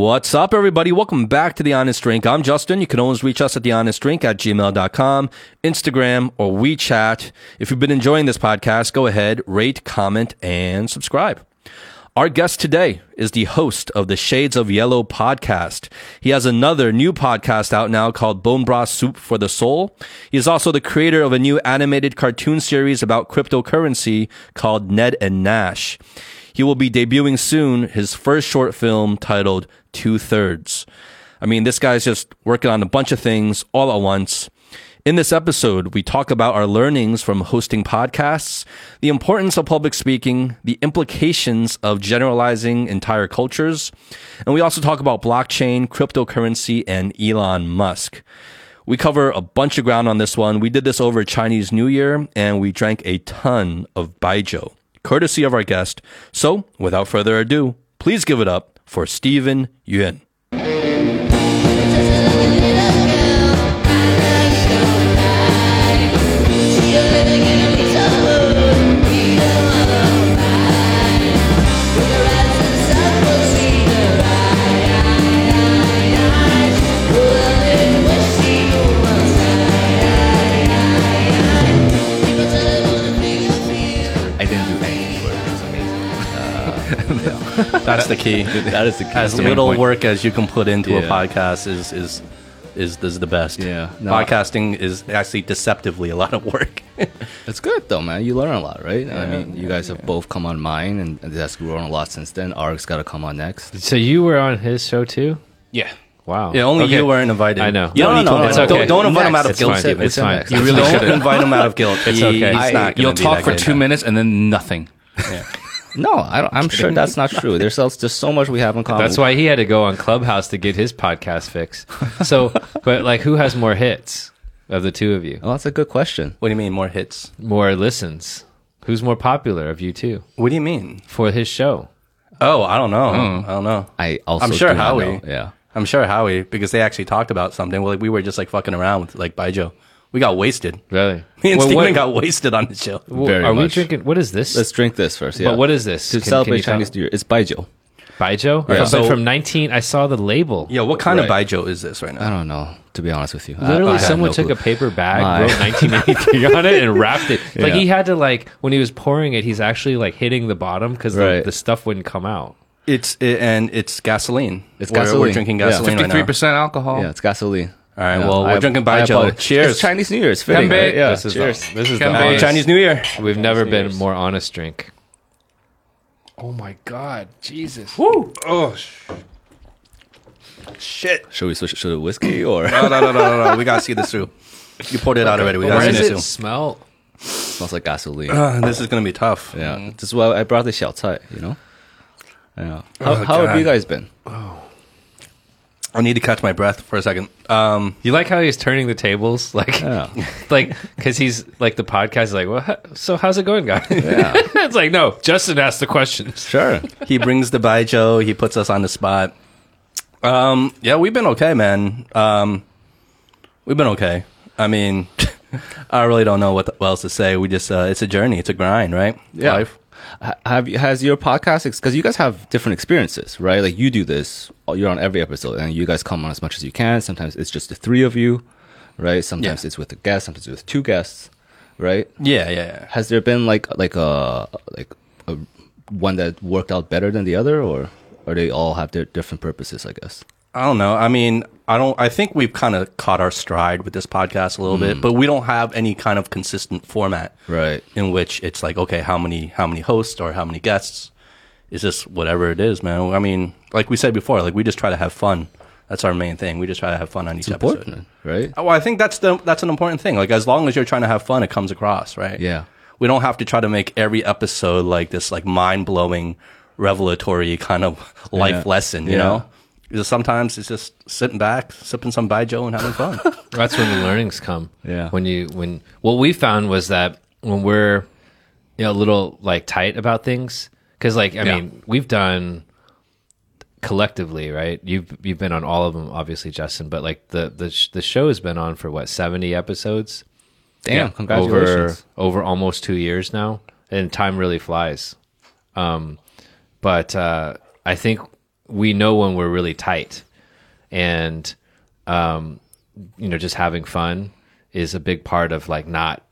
What's up, everybody? Welcome back to The Honest Drink. I'm Justin. You can always reach us at thehonestdrink at gmail.com, Instagram, or WeChat. If you've been enjoying this podcast, go ahead, rate, comment, and subscribe. Our guest today is the host of the Shades of Yellow podcast. He has another new podcast out now called Bone Broth Soup for the Soul. He is also the creator of a new animated cartoon series about cryptocurrency called Ned and Nash. He will be debuting soon his first short film titled Two Thirds. I mean, this guy's just working on a bunch of things all at once. In this episode, we talk about our learnings from hosting podcasts, the importance of public speaking, the implications of generalizing entire cultures, and we also talk about blockchain, cryptocurrency, and Elon Musk. We cover a bunch of ground on this one. We did this over Chinese New Year, and we drank a ton of baijiu, courtesy of our guest. So, without further ado, please give it up for Stephen Yuan. That's the key. That is the key. as That's little point. work as you can put into a podcast is is is is the best. Yeah. No, I- podcasting is actually deceptively a lot of work. It's good though, man. You learn a lot, right? I mean, you guys have both come on mine, and that's grown a lot since then. Arg's got to come on next. So you were on his show too? yeah. Wow. Yeah, only Okay. you weren't invited. I know. You don't No, no, to no, invite no, okay. Don't, don't invite him out of It's guilt. fine, Stephen. it's fine. You really don't invite him out of guilt. It's okay. He's I- not. You'll talk for good. two minutes and then nothing. No, I don't, I'm sure that's not true. There's so- there's so much we have in common. That's why he had to go on Clubhouse to get his podcast fix. So, but like, who has more hits of the two of you? Oh, that's a good question. What do you mean more hits? More listens? Who's more popular of you two What do you mean? for his show? Oh, I don't know. Oh. I don't know. I also I'm sure Howie. know. Yeah. I'm sure Howie because they actually talked about something. Well, like we were just like fucking around with like Baijiu. We got wasted. Really? Me and Well, Stephen what- got wasted on the show. well, Very are we drinking? What is this? Let's drink this first. Yeah. But what is this? To Can- can celebrate you tell- Chinese New Year? It's baijiu. Baijiu? Yeah. So- from 19, I saw the label. Yo, what kind Right. of Baijiu is this right now? I don't know. To be honest with you, Literally, I have someone no took clue. a paper bag, My- wrote 1983 on it, and wrapped it. Like Yeah. he had to like when he was pouring it, he's actually like hitting the bottom because the, Right. the stuff wouldn't come out. It's it, and it's gasoline. It's We're- We're gasoline. drinking Yeah. gasoline right Fifty-three now. percent alcohol. Yeah, it's gasoline. All right. Yeah. Well, we're I- drinking I Baijiu. apologize. Cheers. It's Chinese New Year. It's fitting. Ganbei. right? Yeah. this is cheers. The, this is the Oh, honest- Chinese New Year. We've never New been Year's. more honest drink. Oh my god, Jesus! Woo! Oh, sh- Shit. Should we switch it to the whiskey or No, no, no, no, no, no. We gotta see this through. You poured it out already. We Where gotta see does this it through. smell? smells like gasoline? Uh, this is gonna be tough. Yeah, this is why I brought the xiao cai. You know. Yeah. How, Oh, how have you guys been? I need to catch my breath for a second. Um, You like how he's turning the tables, like, Yeah. like because he's like the podcast is like, well, ho- so how's it going, guys? Yeah. it's like no, Justin asked the questions. Sure. he brings the baijiu. He puts us on the spot. Um, yeah, we've been okay, man. Um, we've been okay. I mean, I really don't know what, what else to say. We just, uh, it's a journey. It's a grind, right? Yeah. Life. Ha- Have you, has your podcast because you guys have different experiences, right? Like you do this, uh, you're on every episode, and you guys come on as much as you can. Sometimes it's just the three of you, right? Sometimes Yeah. it's with a guest, sometimes it's with two guests, right? Yeah, yeah, yeah. Has there been like like a like a one that worked out better than the other, or or they all have their different purposes? I guess. I don't know. I mean, I don't. I think we've kind of caught our stride with this podcast a little bit, mm. but we don't have any kind of consistent format, Right. In which it's like, okay, how many how many hosts or how many guests? It's just whatever it is, man. I mean, like we said before, like we just try to have fun. That's our main thing. We just try to have fun on each episode. right? Oh, I think that's the that's an important thing. Like as long as you're trying to have fun, it comes across, right? Yeah. We don't have to try to make every episode like this, like mind blowing, revelatory kind of life Yeah. lesson. You Yeah. know, because sometimes it's just sitting back, sipping some baijiu, and having fun. That's when the learnings come. Yeah. When you when what we found was that when we're you know a little like tight about things because like I Yeah. mean we've done collectively right you've you've been on all of them obviously Justin but like the the sh- the show has been on for what 70 episodes Damn! Congratulations. over over almost two years now, and time really flies. Um, but uh, I think we know when we're really tight, and um, you know, just having fun is a big part of like not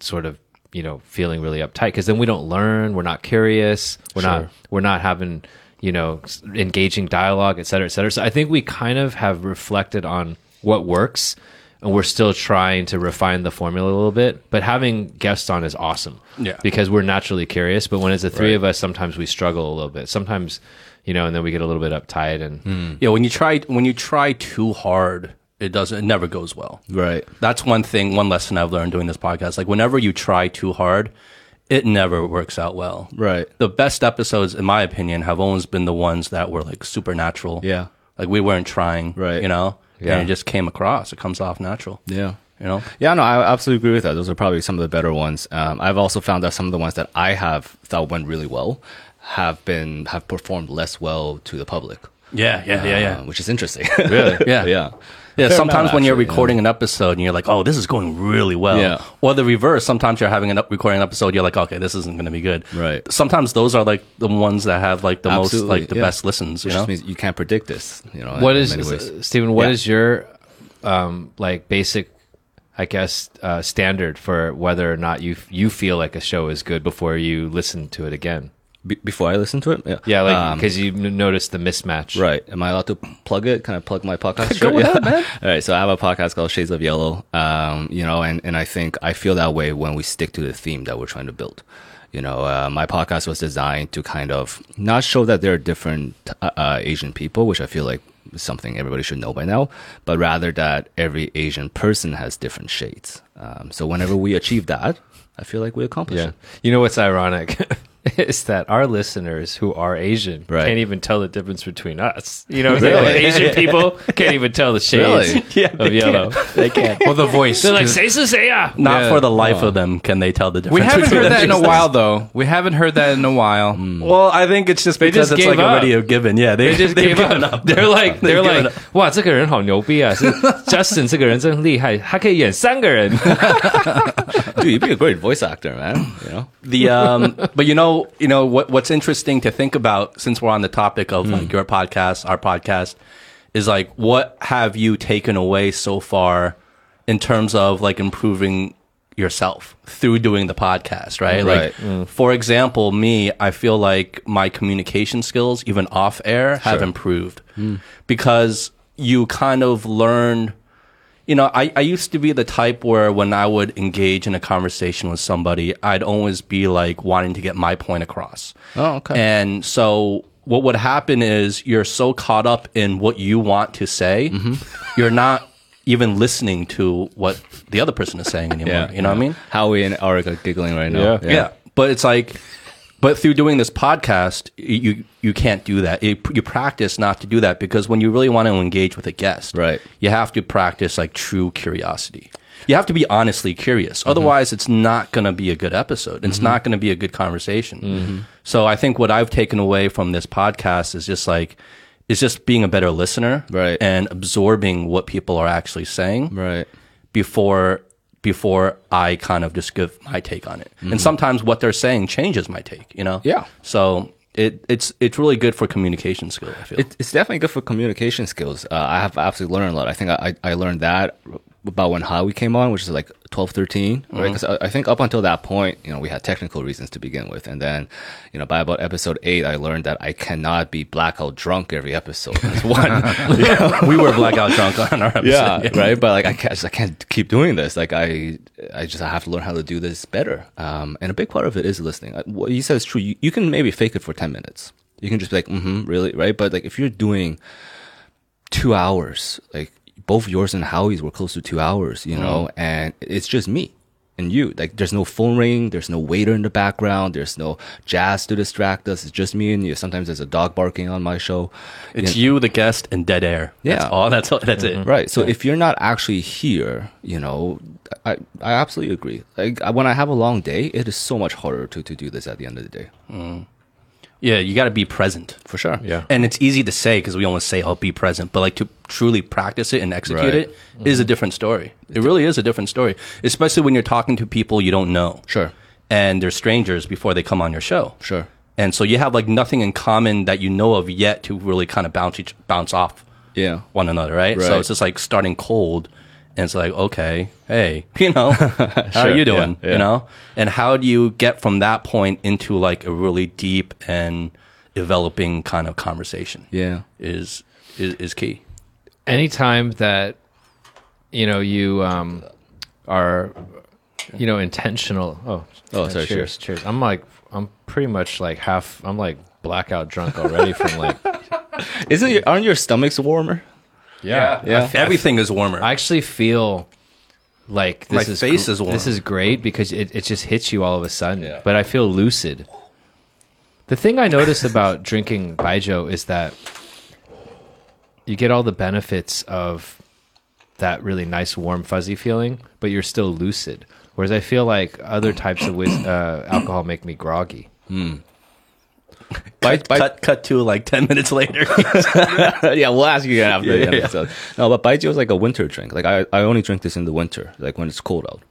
sort of you know feeling really uptight because then we don't learn, we're not curious, we're not we're not having you know engaging dialogue, et cetera, et cetera. So I think we kind of have reflected on what works. And we're still trying to refine the formula a little bit, but having guests on is awesome. Yeah. Because we're naturally curious, but when it's the three of us, sometimes we struggle a little bit. Sometimes, you know, and then we get a little bit uptight and Yeah, when you try when you try too hard, it doesn't. It never goes well. Right. That's one thing, one lesson I've learned doing this podcast. Like whenever you try too hard, it never works out well. Right. The best episodes, in my opinion, have always been the ones that were like supernatural. Yeah. Like we weren't trying. Right. You know. Yeah. And it just came across. It comes off natural. Yeah. You know. Yeah, no, I absolutely agree with that. Those are probably some of the better ones. Um, I've also found that some of the ones that I have thought went really well have been have performed less well to the public. Yeah. Yeah. Yeah. Yeah. uh, which is interesting. really, Yeah. yeah. Yeah, Fair sometimes amount, when you're actually, yeah. recording an episode and you're like, "Oh, this is going really well," Yeah. or the reverse. Sometimes you're having an up recording an episode, you're like, "Okay, this isn't going to be good." Right. Sometimes those are like the ones that have like the most like the yeah. best listens. You Which know, just means you can't predict this. You know, what in is many uh, Stephen? What Yeah. is your um, like basic, I guess, uh, standard for whether or not you you feel like a show is good before you listen to it again? Be- before I listen to it? Yeah, Yeah, like Um, because you noticed the mismatch. Right. Am I allowed to plug it? Can I plug my podcast? Go ahead, Yeah. man. All right. So I have a podcast called Shades of Yellow. Um, you know, and, and I think I feel that way when we stick to the theme that we're trying to build. You know, uh, my podcast was designed to kind of not show that there are different uh, uh, Asian people, which I feel like is something everybody should know by now, but rather that every Asian person has different shades. Um, so whenever we achieve that, I feel like we accomplished Yeah. it. You know what's ironic is that our listeners who are Asian Right. can't even tell the difference between us. You know, what I'm saying? Like, Asian people can't even tell the shades Really? Yeah, of yellow. they can't. Well, the voice. They're like, 'cause "谁是谁啊?" Not Yeah. for the life of them can they tell the difference. we haven't between heard the that in a two. while, though. We haven't heard that in a while. Well, I think it's just because just it's gave like up. already a given. Yeah, they, They just they've gave given up. up. They're like, They've they're given like, up. 哇，这个人好牛逼啊！是 Justin 这个人真厉害，他可以演三个人。 Dude, you'd be a great voice actor, man. You know? the um but you know you know what what's interesting to think about since we're on the topic of like hmm. your podcast our podcast is like what have you taken away so far in terms of like improving yourself through doing the podcast right, Right. like for example me i feel like my communication skills even off air have improved hmm. because you kind of learn you know, I, I used to be the type where when I would engage in a conversation with somebody, I'd always be like wanting to get my point across. Oh, okay. And so what would happen is you're so caught up in what you want to say, mm-hmm. you're not even listening to what the other person is saying anymore. yeah, you know what I mean? Howie and Arik are giggling right now. Yeah, Yeah. But it's like, but through doing this podcast, you you can't do that. You, you practice not to do that because when you really want to engage with a guest, Right. you have to practice like true curiosity. You have to be honestly curious. Mm-hmm. Otherwise, it's not going to be a good episode. It's mm-hmm. not going to be a good conversation. Mm-hmm. So I think what I've taken away from this podcast is just like, is just being a better listener, Right. and absorbing what people are actually saying, Right. before before I kind of just give my take on it. And sometimes what they're saying changes my take, you know? Yeah. So it it's it's really good for communication skills. I feel. It, it's definitely good for communication skills. Uh, I have absolutely learned a lot. I think I, I learned that about when Howie came on, which is like 12, 13, right? Because I, I think up until that point, you know, we had technical reasons to begin with. And then, you know, by about episode eight, I learned that I cannot be blackout drunk every episode. That's one. we were blackout drunk on our episode. yeah, right. But like, I can't, just, I can't keep doing this. Like, I, I just I have to learn how to do this better. Um, and a big part of it is listening. Uh, What you said is true. You, you can maybe fake it for ten minutes. You can just be like, mm-hmm, really, right? But like, if you're doing two hours, like both yours and Howie's were close to two hours, you know, mm-hmm. and it's just me and you. Like, there's no phone ring, there's no waiter in the background, there's no jazz to distract us. It's just me and you. Sometimes there's a dog barking on my show. It's you, the guest, and dead air. Yeah, That's Yeah. all. That's all. That's it. Mm-hmm. Right. So if you're not actually here, you know, I, I absolutely agree. Like when I have a long day, it is so much harder to, to do this at the end of the day. Mm. Yeah, you got to be present. For sure. Yeah. And it's easy to say because we always say, "I'll be present," but like to truly practice it and execute Right. it is a mm-hmm. different story. It really is a different story, especially when you're talking to people you don't know. Sure. And they're strangers before they come on your show. Sure. and so you have like nothing in common that you know of yet to really kind of bounce each, bounce off Yeah. one another, right? So it's just like starting cold, and it's like, okay, hey, you know, how Sure, are you doing? yeah. You know, and how do you get from that point into like a really deep and developing kind of conversation? Yeah. is is, is key. anytime that you know you um are you know intentional oh Oh, sorry, cheers cheers i'm like i'm pretty much like half i'm like blackout drunk already from like Isn't your, aren't your stomachs warmer? Yeah Yeah. Everything is warmer. i actually feel like this My is face gr- is warm. this is great because it, it just hits you all of a sudden Yeah. but i feel lucid the thing i notice about drinking baijiu is that you get all the benefits of that really nice warm fuzzy feeling but you're still lucid whereas i feel like other types of whis- uh, alcohol make me groggy Bai- bai- cut cut to like ten minutes later. yeah, we'll ask you after Yeah, the yeah. episode. No, but baijiu is like a winter drink. Like I, I only drink this in the winter, like when it's cold out.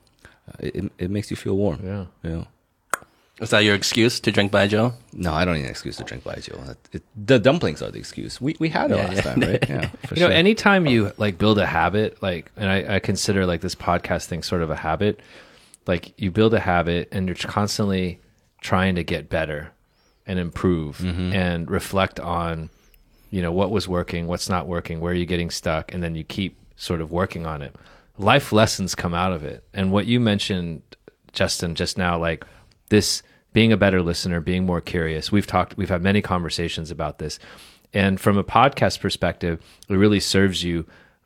Uh, It, it, it makes you feel warm. Yeah. Yeah. is that your excuse to drink baijiu? No, I don't need an excuse to drink baijiu. It, it, the dumplings are the excuse. We we had it last time, right? Yeah. For you know sure. anytime you like build a habit like and I, I consider like this podcast thing sort of a habit like you build a habit and you're constantly trying to get better and improve mm-hmm. and reflect on you know what was working what's not working where are you getting stuck and then you keep sort of working on it. Life lessons come out of it. And what you mentioned justin just now like this being a better listener being more curious we've talked we've had many conversations about this. And from a podcast perspective it really serves you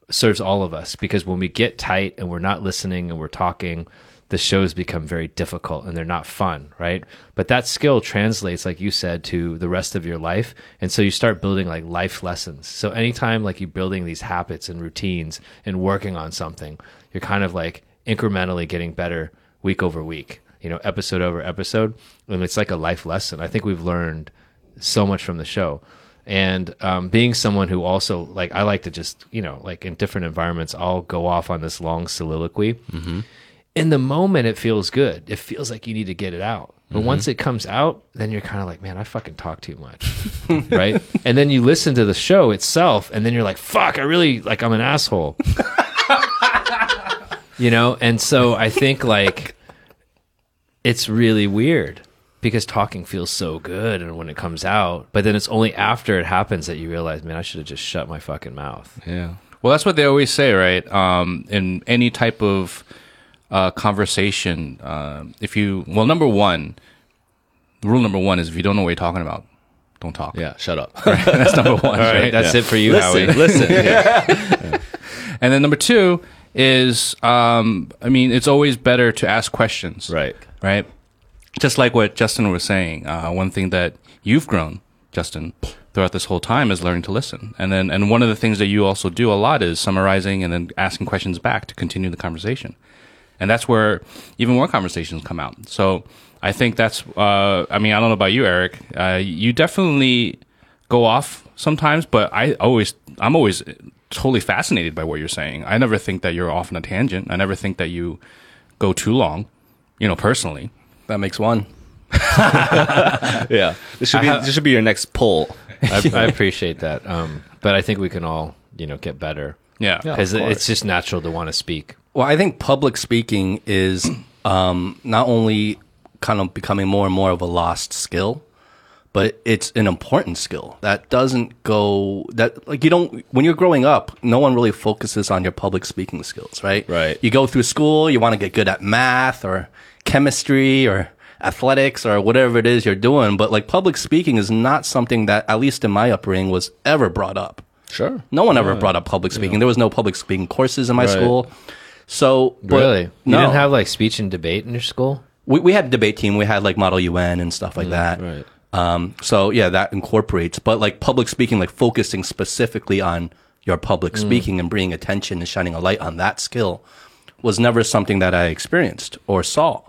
serves all of us because when we get tight and we're not listening and we're talking the shows become very difficult and they're not fun, right? But that skill translates, like you said, to the rest of your life. And so you start building like life lessons. So anytime like you're building these habits and routines and working on something, you're kind of like incrementally getting better week over week, you know, episode over episode. And it's like a life lesson. I think we've learned so much from the show. And um, being someone who also like, I like to just, you know, like in different environments, I'll go off on this long soliloquy in the moment it feels good. It feels like you need to get it out. But once it comes out, then you're kind of like, man, I fucking talk too much. right? And then you listen to the show itself and then you're like, fuck, I really like I'm an asshole. you know? And so I think like it's really weird because talking feels so good and when it comes out, but then it's only after it happens that you realize, man, I should have just shut my fucking mouth. yeah. Well, that's what they always say, right? Um, in any type of uh, conversation, uh, if you well, number one, rule number one is if you don't know what you're talking about, don't talk. Yeah. Shut up. that's number one. Right, right? that's Yeah. it for you, Howie. listen, listen. And then number two is, um, I mean, it's always better to ask questions. Right. Right. Just like what Justin was saying, uh, one thing that you've grown, Justin, throughout this whole time is learning to listen. And then, and one of the things that you also do a lot is summarizing and then asking questions back to continue the conversation. And that's where even more conversations come out. So I think that's, uh, I mean, I don't know about you, Eric. Uh, you definitely go off sometimes, but I always, I'm always totally fascinated by what you're saying. I never think that you're off on a tangent. I never think that you go too long, you know, personally. That makes one. Yeah. This should be this should be your next poll. I, I appreciate that. Um, but I think we can all, you know, get better Yeah. because it's just natural to want to speak. Well, I think public speaking is um, not only kind of becoming more and more of a lost skill, but it's an important skill that doesn't go that like you don't when you're growing up no one really focuses on your public speaking skills right Right. you go through school you want to get good at math or chemistry or athletics or whatever it is you're doing but like public speaking is not something that at least in my upbringing was ever brought up Sure. no one ever brought up public speaking there was no public speaking courses in my Right. school so Really? You no didn't have like speech and debate in your school? we, we had a debate team. We had like Model UN and stuff like that. right. Um, so yeah, that incorporates, but like public speaking, like focusing specifically on your public speaking and bringing attention and shining a light on that skill was never something that I experienced or saw.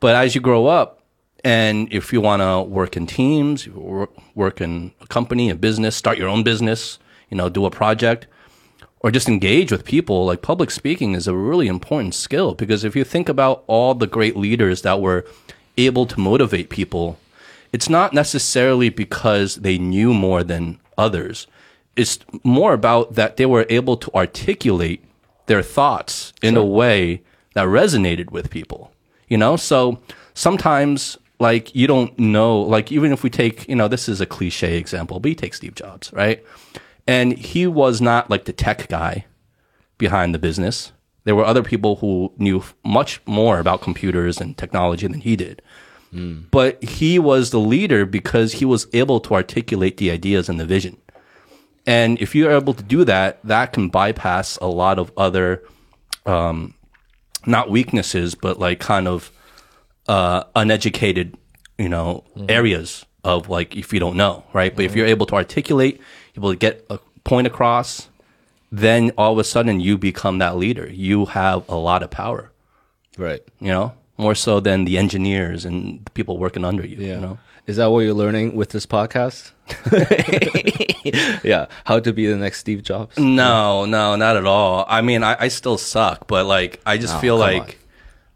But as you grow up and if you want to work in teams, work, work in a company, a business, start your own business, you know, do a project, or just engage with people, like public speaking is a really important skill because if you think about all the great leaders that were able to motivate people, it's not necessarily because they knew more than others. It's more about that they were able to articulate their thoughts in a way that resonated with people. You know, so sometimes like you don't know, like even if we take, you know, this is a cliche example, but you take Steve Jobs, right? And he was not like the tech guy behind the business. There were other people who knew much more about computers and technology than he did. But he was the leader because he was able to articulate the ideas and the vision. And if you're able to do that, that can bypass a lot of other, um, not weaknesses, but like kind of uh, uneducated, you know, areas of like if you don't know, right? But if you're able to articulate, able to get a point across, then all of a sudden you become that leader. You have a lot of power, Right. you know, more so than the engineers and the people working under you. Yeah. You know, Is that what you're learning with this podcast? yeah. How to be the next Steve Jobs? no, no, not at all. I mean, I, I still suck, but like I just Oh, feel like. on.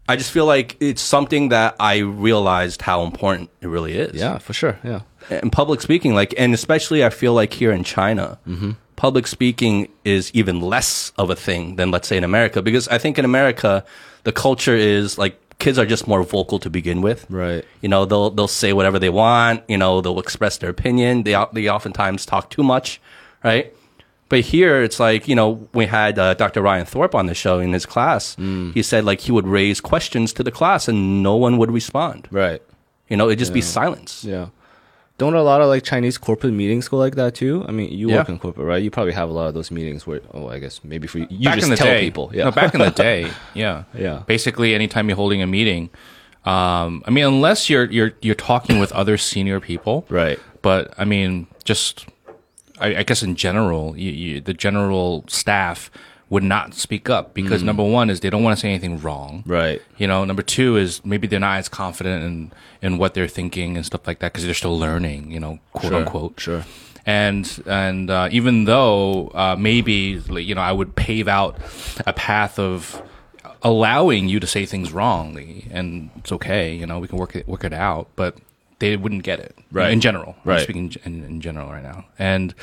I just feel like it's something that I realized how important it really is. Yeah, for sure. Yeah. and public speaking like and especially i feel like here in china Mm-hmm. public speaking is even less of a thing than let's say in america because i think in america the culture is like kids are just more vocal to begin with Right. you know they'll they'll say whatever they want you know they'll express their opinion they they oftentimes talk too much right but here it's like you know we had uh, dr ryan thorpe on the show in his class Mm. he said like he would raise questions to the class and no one would respond Right. you know it'd just be silence Yeah. Don't a lot of like Chinese corporate meetings go like that too? I mean, you work in corporate, right? You probably have a lot of those meetings where, oh, I guess maybe for you, you back just in the tell day, people. Yeah. No, back in the day, yeah, Yeah. Basically, anytime you're holding a meeting, um, I mean, unless you're you're you're talking with other senior people, Right. But I mean, just I, I guess in general, you, you, the general staff would not speak up because number one is they don't want to say anything wrong, Mm. Right. You know, number two is maybe they're not as confident in in what they're thinking and stuff like that because they're still learning, you know, quote Sure, unquote. sure. And and uh, even though uh, maybe you know I would pave out a path of allowing you to say things wrongly, and it's okay, you know, we can work it work it out, but they wouldn't get it, Right. In general, I'm Right. speaking in, in general right now, and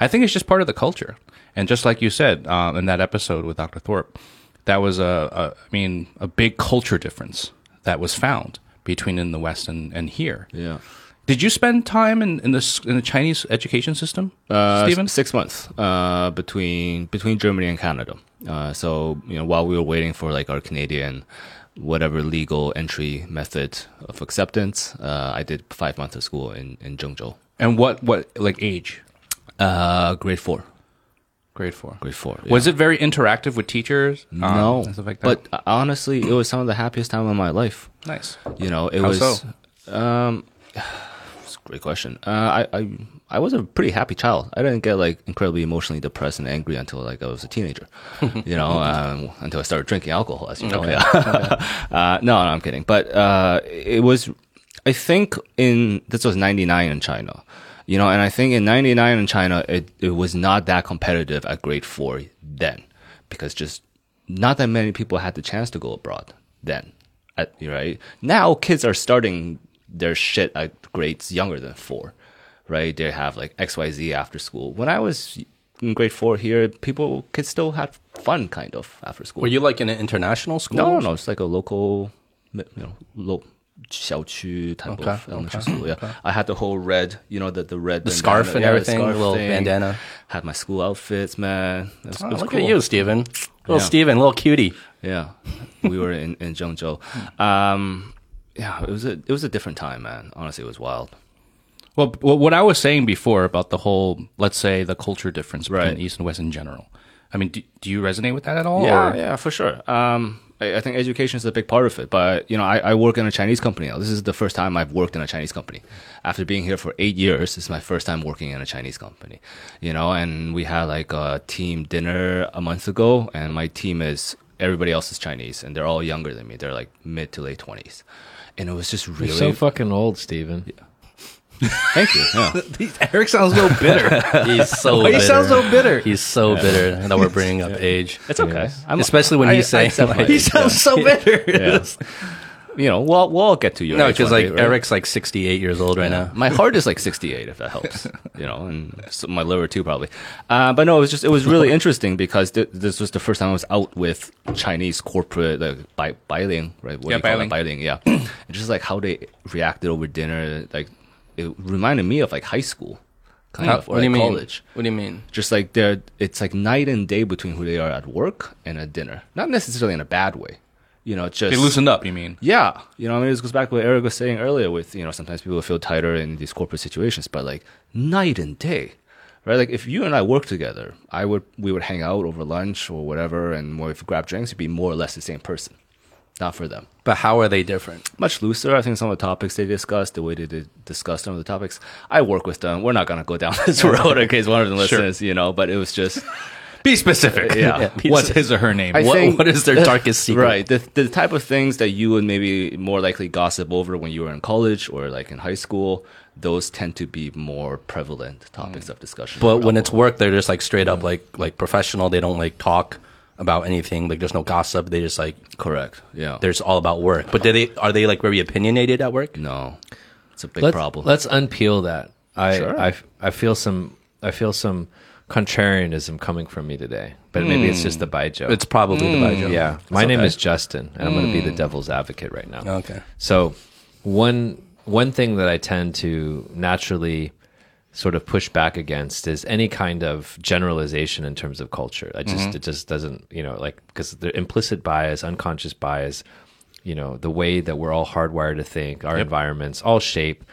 I think it's just part of the culture. And just like you said um, in that episode with Dr. Thorpe, that was a, a I mean a big culture difference that was found between in the West and, and here. Yeah. Did you spend time in, in this in the Chinese education system, Uh, Stephen? six months uh, between between Germany and Canada. Uh, so you know, while we were waiting for like our Canadian whatever legal entry method of acceptance, uh, I did five months of school in in Zhengzhou. And what what like age? Uh, grade four. Grade four. Grade four. Was it very interactive with teachers? um, no, like but uh, honestly, it was some of the happiest time of my life. nice. You know, it How was. so? Um, great question. Uh, I, I I was a pretty happy child. I didn't get like incredibly emotionally depressed and angry until like I was a teenager. you know, um, until I started drinking alcohol, as you know. Yeah. uh, no, no, I'm kidding. But uh, it was. I think in this was '99 in China. You know, and I think in '99 in China, it it was not that competitive at grade four then, because just not that many people had the chance to go abroad then. At, right now, kids are starting their shit at grades younger than four, right? They have like X, Y, Z after school. When I was in grade four here, people kids still had fun kind of after school. Were you like in an international school? No, no, no. It's like a local, you know, low. 小区 type Okay, of elementary school. Yeah, I had the whole red, you know, the the red The bandana. scarf and Yeah, everything, scarf the little thing. bandana. Had my school outfits, man. It was, Oh, it was look cool. at you, Stephen. Little Yeah. Stephen, little cutie. Yeah, we were in in Zhengzhou. Um, yeah, it was a it was a different time, man. Honestly, it was wild. Well, what I was saying before about the whole, let's say, the culture difference between Right. East and West in general. I mean, do, do you resonate with that at all? Yeah, or- yeah, for sure. Um, I, I think education is a big part of it. But you know, I, I work in a Chinese company now. This is the first time I've worked in a Chinese company. After being here for eight years, this is my first time working in a Chinese company. You know, and we had like a team dinner a month ago, and my team is everybody else is Chinese, and they're all younger than me. They're like mid to late twenties, and it was just really. You're so fucking old, Stephen. Thank you. Yeah. Eric sounds a little bitter. He's so Why bitter. you sound so bitter? He's so bitter that we're bringing up age. It's okay. I'm, Especially when I- he's saying, accept my like- he sounds so bitter. You know, we'll we'll all get to you. No, because like right? Eric's like 68 years old right now. My heart is like 68, if that helps. you know, and so my liver too, probably. Uh, but no, it was just it was really interesting because th- this was the first time I was out with Chinese corporate like Bai Bailing, right? What Yeah, do you call it? Bailing. Bailing, yeah. and just like how they reacted over dinner, like it reminded me of like high school, kind of, or what do you like mean? college. What do you mean? Just like they're, it's like night and day between who they are at work and at dinner. Not necessarily in a bad way. You know, just They loosened up. You mean? yeah, you know, I mean, this goes back to what Eric was saying earlier. With you know, sometimes people feel tighter in these corporate situations, but like night and day, right? Like if you and I work together, I would we would hang out over lunch or whatever, and more if we grab drinks, it'd be more or less the same person. Not for them. But how are they different? Much looser. I think some of the topics they discuss, the way they did discuss some of the topics. I work with them. We're not gonna go down this road in case one of them listens, you know. But it was just Be specific. Yeah. What's his or her name? I What- think- what is their darkest secret? Right. The, the type of things that you would maybe more likely gossip over when you were in college or like in high school, those tend to be more prevalent topics mm. of discussion. But when it's work, they're just like straight up mm. like like professional. They don't like talk about anything. Like there's no gossip. They just like correct, yeah, there's all about work. But do they are they like very opinionated at work? no, it's a big let's, problem. Let's unpeel that. I, Sure. I I feel some I feel some contrarianism coming from me today, but maybe it's just hmm. the baijiu. It's probably the Baijiu. Hmm. yeah. My name is Justin, and I'm going to be the hmm. devil's advocate right now. Okay. So one one thing that I tend to naturally sort of push back against is any kind of generalization in terms of culture. I just mm-hmm. it just doesn't you know like because the implicit bias, unconscious bias, you know the way that we're all hardwired to think, our environments all shape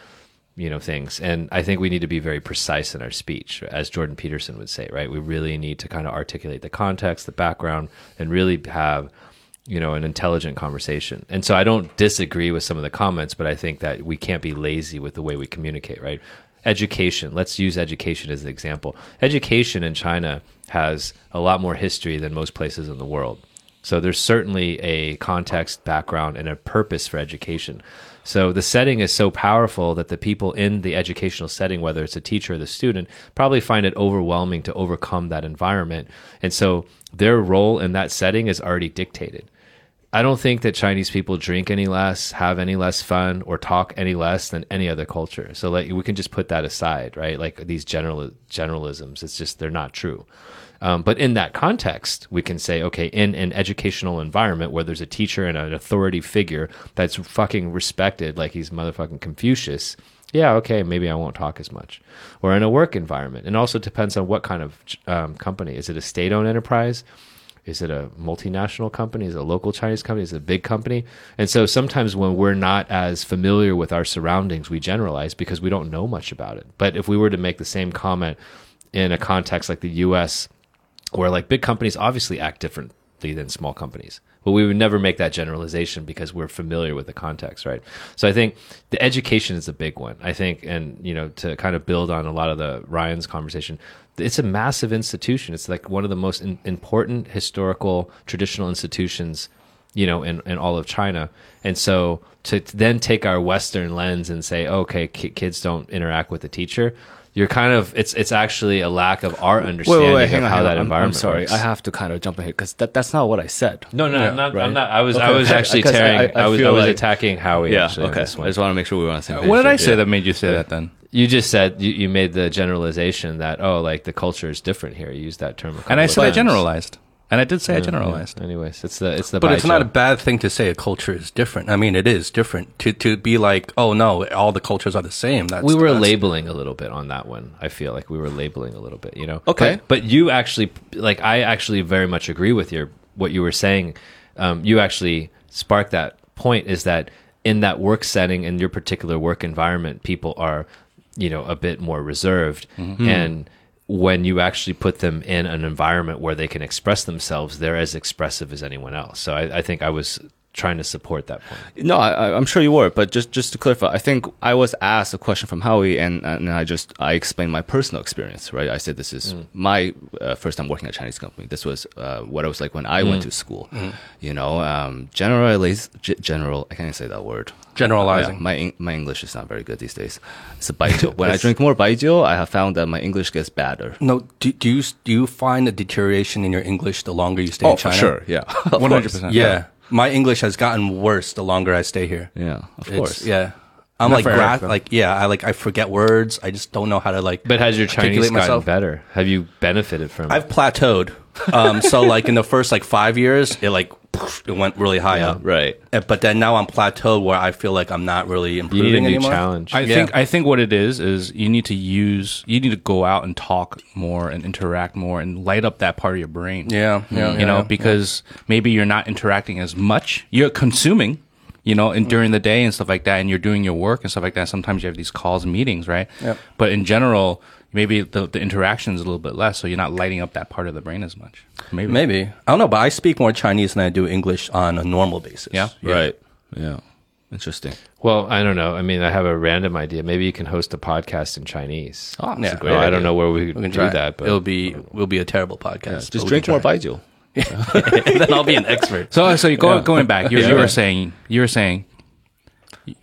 you know things. And i think we need to be very precise in our speech as jordan peterson would say right? We really need to kind of articulate the context the background and really have you know an intelligent conversation. And so i don't disagree with some of the comments but i think that we can't be lazy with the way we communicate right? Education let's use education as an example. Education in china has a lot more history than most places in the world. So there's certainly a context, background, and a purpose for education. So the setting is so powerful that the people in the educational setting, whether it's a teacher or the student, probably find it overwhelming to overcome that environment. And so their role in that setting is already dictated. I don't think that Chinese people drink any less, have any less fun, or talk any less than any other culture. So like we can just put that aside, right? Like these general generalisms, it's just they're not true. Um, but in that context, we can say, okay, in an educational environment where there's a teacher and an authority figure that's fucking respected, like he's motherfucking Confucius, yeah, okay, maybe I won't talk as much. Or in a work environment, and also depends on what kind of um, company. Is it a state-owned enterprise? Is it a multinational company? Is it a local Chinese company? Is it a big company? And so sometimes when we're not as familiar with our surroundings, we generalize because we don't know much about it. But if we were to make the same comment in a context like the US, where like big companies obviously act differently than small companies. But we would never make that generalization because we're familiar with the context, right? So I think the education is a big one. I think, and you know, to kind of build on a lot of the Ryan's conversation, it's a massive institution. It's like one of the most in, important historical traditional institutions, you know, in, in all of China. And so to then take our Western lens and say, okay, ki- kids don't interact with the teacher. You're kind of it's it's actually a lack of our understanding of how that I'm- environment I'm sorry, works. I have to kind of jump ahead because that, that's not what I said. No, no, I'm not, right. I'm not. I was, I was actually Because I- tearing. I, I- I was, I was like- attacking Howie. Yeah, actually, okay. this I just want to make sure we're on the same page. What did I say Yeah. that made you say that then? You just said you, you made the generalization that oh, like the culture is different here. You used that term, a And I couple said of I generalized. And I did say I generalized. yeah. Anyways, it's the it's the. But it's not a bad thing to say a culture is different. I mean, it is different. To to be like, oh no, all the cultures are the same. That's we were that's- labeling a little bit on that one. I feel like we were labeling a little bit, you know. Okay. but, but you actually like I actually very much agree with your what you were saying. Um, you actually sparked that point is that in that work setting in your particular work environment, people are you know a bit more reserved and. When you actually put them in an environment where they can express themselves, they're as expressive as anyone else. So I, I think I was trying to support that point. No, I, I- I'm sure you were, but just just to clarify, I think I was asked a question from Howie, and and I just I explained my personal experience, right? I said this is my uh, first time working at a Chinese company. This was uh, what I was like when I went to school. You know, um, generalize, g- general. I can't even say that word. Generalizing. Yeah, my my English is not very good these days. It's a baijiu. when I drink more baijiu, I have found that my English gets better. No, do, do you do you find a deterioration in your English the longer you stay Oh, in for China? sure, yeah, One hundred percent. Yeah. My English has gotten worse the longer I stay here. Yeah, of It's- course. yeah. I'm Not like, for gra- Eric, though. like, yeah, I like, I forget words. I just don't know how to like. But has your Chinese articulate gotten myself. better? Have you benefited from it? I've plateaued. Um, so like in the first like five years, it like it went really high up. Right. Uh, But then now I'm plateaued where I feel like I'm not really You improving need a new anymore. challenge. I Yeah. think I think what it is is you need to use you need to go out and talk more and interact more and light up that part of your brain. Yeah, yeah, you yeah, know, yeah. because maybe you're not interacting as much. You're consuming, you know, and during the day and stuff like that, and you're doing your work and stuff like that. Sometimes you have these calls and meetings, right? Yep. But in general, maybe the the interaction is a little bit less, so you're not lighting up that part of the brain as much. Maybe. Maybe I don't know, but I speak more Chinese than I do English on a normal basis. Yeah. Right. Yeah. Interesting. well, I don't know. I mean, I have a random idea. Maybe you can host a podcast in Chinese. Oh, Yeah. that's great I don't know where we We can do try. that, but it'll be will be a terrible podcast. Just drink more baijiu. and then I'll be an expert. So so you go going back, you, you were saying you were saying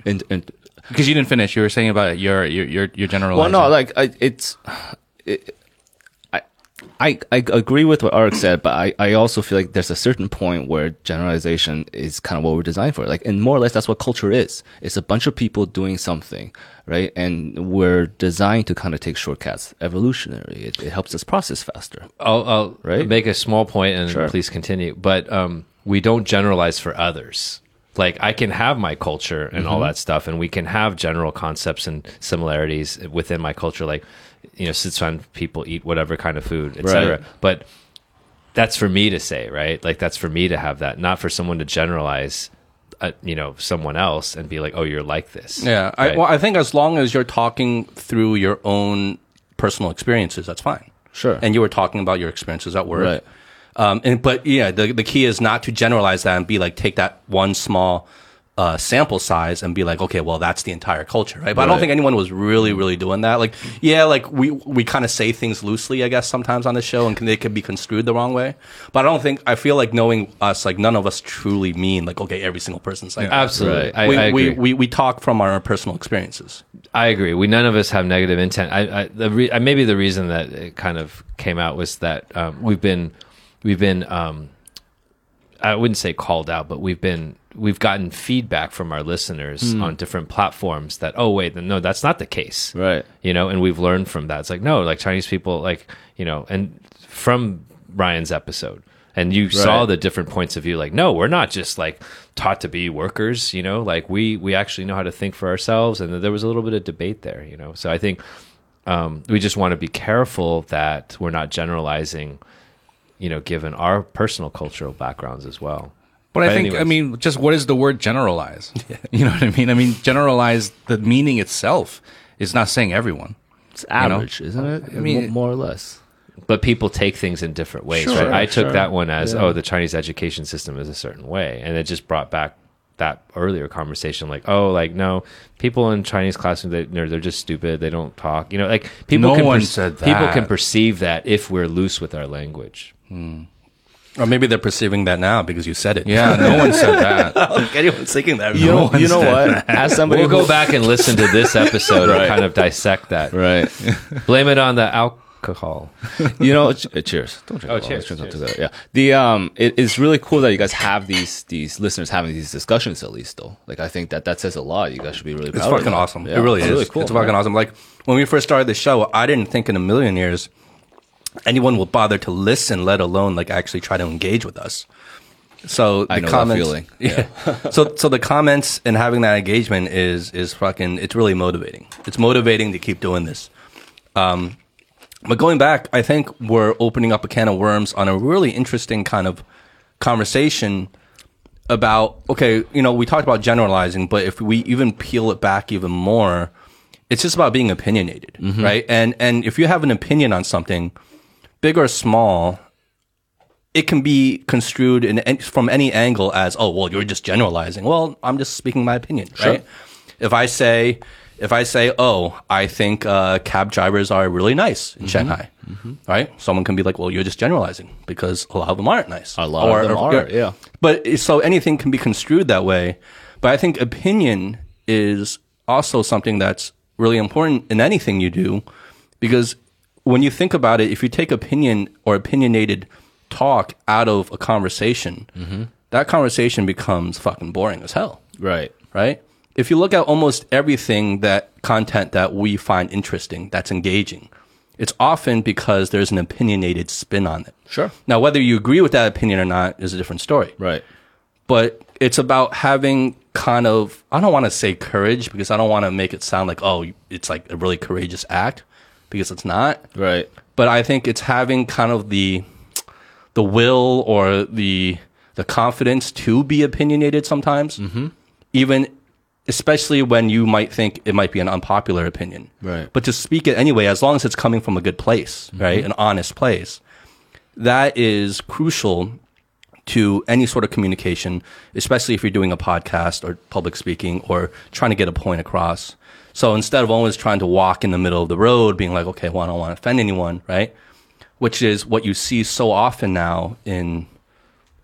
And, and because you didn't finish, you were saying about your your your your general. well, no, like I, it's, it, I, I, I agree with what Arik said, but I, I also feel like there's a certain point where generalization is kind of what we're designed for. Like, and more or less, that's what culture is. It's a bunch of people doing something, right? And we're designed to kind of take shortcuts. Evolutionary, it, it helps us process faster. I'll, I'll Right? make a small point and Sure. please continue. But um, we don't generalize for others. Like I can have my culture and all that stuff, and we can have general concepts and similarities within my culture. Like, you know, Sichuan people eat whatever kind of food, etc. Right. But that's for me to say, right? Like that's for me to have that, not for someone to generalize. Uh, you know, someone else and be like, "Oh, you're like this." Yeah, I, well, I think as long as you're talking through your own personal experiences, that's fine. Sure. And you were talking about your experiences at work, Right. Um, and but yeah, the the key is not to generalize that and be like take that one small uh, sample size and be like, okay, well, that's the entire culture, right? But I don't think anyone was really, really doing that. Like, yeah, like we we kind of say things loosely, I guess, sometimes on the show, and can, they could be construed the wrong way. But I don't think I feel like knowing us, like none of us truly mean like, okay, every single person's like, that. Absolutely, Right. I, we, I agree. we, we we talk from our personal experiences. I agree. We none of us have negative intent. I, I the re, maybe the reason that it kind of came out was that um, we've been we've been um, I wouldn't say called out, but we've been we've gotten feedback from our listeners on different platforms that oh wait no that's not the case. Right. you know and we've learned from that. It's like no like Chinese people like you know and from Ryan's episode and you saw the different points of view like no we're not just like taught to be workers you know like we we actually know how to think for ourselves and there was a little bit of debate there you know. So i think um, we just want to be careful that we're not generalizing you know given our personal cultural backgrounds as well But I But think, I mean, just what is the word generalize? You know what I mean? I mean, generalize, the meaning itself is not saying everyone. It's average, isn't it? I mean- mean, more or less. but people take things in different ways Sure, right i took sure. that one as Yeah. oh the chinese education system is a certain way and it just brought back that earlier conversation like oh like no people in chinese classrooms they, they're, they're just stupid they don't talk you know like people No can one perce- said people can perceive that if we're loose with our language hmm. Or maybe they're perceiving that now because you said it. Yeah, no one said that. I anyone's thinking that. You know, you know what? As somebody we'll go back and listen to this episode and kind of dissect that Right. blame it on the alcohol you know, uh, cheers. Don't drink. Oh, alcohol. cheers, Let's drink cheers. together. Yeah. The um, it, it's really cool that you guys have these these listeners having these discussions at least though. Like I think that that says a lot. You guys should be really. It's proud of fucking that. awesome. Yeah, it really it's is. Really cool. It's fucking man. awesome. Like when we first started the show, I didn't think in a million years anyone would bother to listen, let alone like actually try to engage with us. So the I know that comments, feeling. Yeah. so so the comments and having that engagement is is fucking. It's really motivating. It's motivating to keep doing this. Um, but going back, I think we're opening up a can of worms on a really interesting kind of conversation about okay, you know, we talked about generalizing, but if we even peel it back even more, it's just about being opinionated, mm-hmm. right? And and if you have an opinion on something, big or small, it can be construed in an- from any angle as, oh, well, you're just generalizing. Well, I'm just speaking my opinion, right? If I say, if I say, oh, I think uh, cab drivers are really nice in mm-hmm. Shanghai, mm-hmm. right? Someone can be like, well, you're just generalizing because a lot of them aren't nice. A lot of them aren't, yeah. But so anything can be construed that way. But I think opinion is also something that's really important in anything you do because when you think about it, if you take opinion or opinionated talk out of a conversation, mm-hmm. that conversation becomes fucking boring as hell Right. right? If you look at almost everything that content that we find interesting, that's engaging, it's often because there's an opinionated spin on it. Sure. Now, whether you agree with that opinion or not is a different story. Right. But it's about having kind of, I don't want to say courage because I don't want to make it sound like, oh, it's like a really courageous act because it's not Right. but I think it's having kind of the the will or the the confidence to be opinionated sometimes, mm-hmm. even especially when you might think it might be an unpopular opinion, Right. But to speak it anyway, as long as it's coming from a good place, mm-hmm. right, an honest place, that is crucial to any sort of communication, especially if you're doing a podcast or public speaking or trying to get a point across. So instead of always trying to walk in the middle of the road, being like, okay, well, I don't want to offend anyone, right? Which is what you see so often now in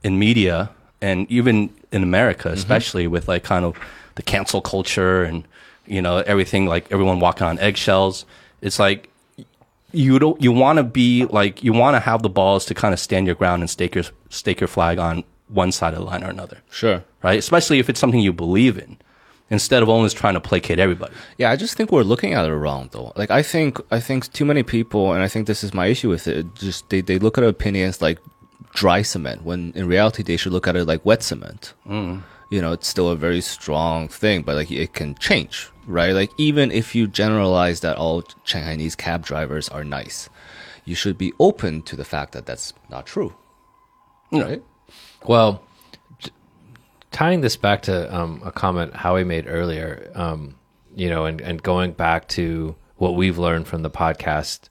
in media and even in America, mm-hmm. especially with like kind of the cancel culture and you know everything like everyone walking on eggshells. It's like you don't you want to be like you want to have the balls to kind of stand your ground and stake your stake your flag on one side of the line or another, Sure. right? Especially if it's something you believe in, instead of always trying to placate everybody. Yeah, I just think we're looking at it wrong though. Like I think I think too many people and I think this is my issue with it, just they, they look at opinions like dry cement when in reality they should look at it like wet cement. Mm. You know, it's still a very strong thing, but like it can change, right? Like even if you generalize that all Chinese cab drivers are nice, you should be open to the fact that that's not true. Right? Well, tying this back to um, a comment Howie made earlier, um, you know, and, and going back to what we've learned from the podcast,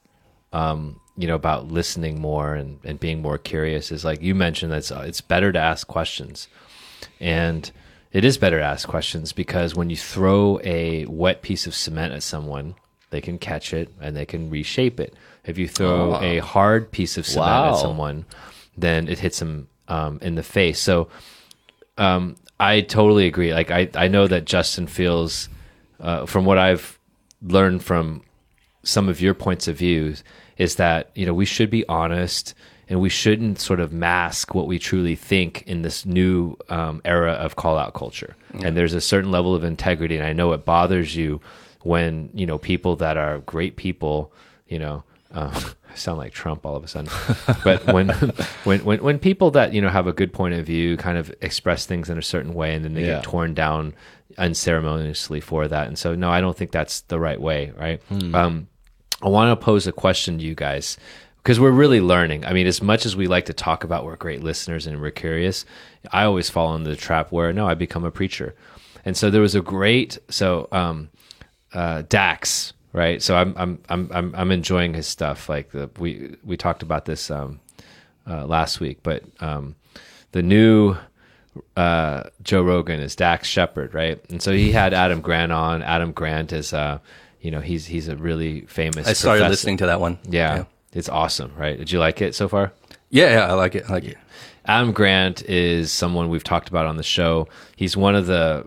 um, you know, about listening more and, and being more curious is like you mentioned that it's, it's better to ask questions. And it is better to ask questions because when you throw a wet piece of cement at someone, they can catch it and they can reshape it. If you throw a hard piece of cement Wow. at someone, then it hits them um, in the face. So um, I totally agree. Like I, I know that Justin feels, uh, from what I've learned from some of your points of view, is that you know we should be honest and we shouldn't sort of mask what we truly think in this new um, era of call out culture. And there's a certain level of integrity, and I know it bothers you when you know people that are great people, you know. Uh, I sound like Trump all of a sudden, but when, when when when people that you know have a good point of view kind of express things in a certain way, and then they Yeah. get torn down unceremoniously for that, and so no, I don't think that's the right way, right? Um, I want to pose a question to you guys because we're really learning. I mean, as much as we like to talk about we're great listeners and we're curious, I always fall into the trap where no, I become a preacher. And so there was a great so um, uh, Dax, right? So I'm I'm I'm I'm I'm enjoying his stuff. Like the we we talked about this um, uh, last week, but um, the new uh, Joe Rogan is Dax Shepard, right? And so he had Adam Grant on. Adam Grant is, uh, you know, he's he's a really famous. I started professor. listening to that one. Yeah, yeah, it's awesome, right? Did you like it so far? yeah, yeah, I like it. I like it. Adam Grant is someone we've talked about on the show. He's one of the.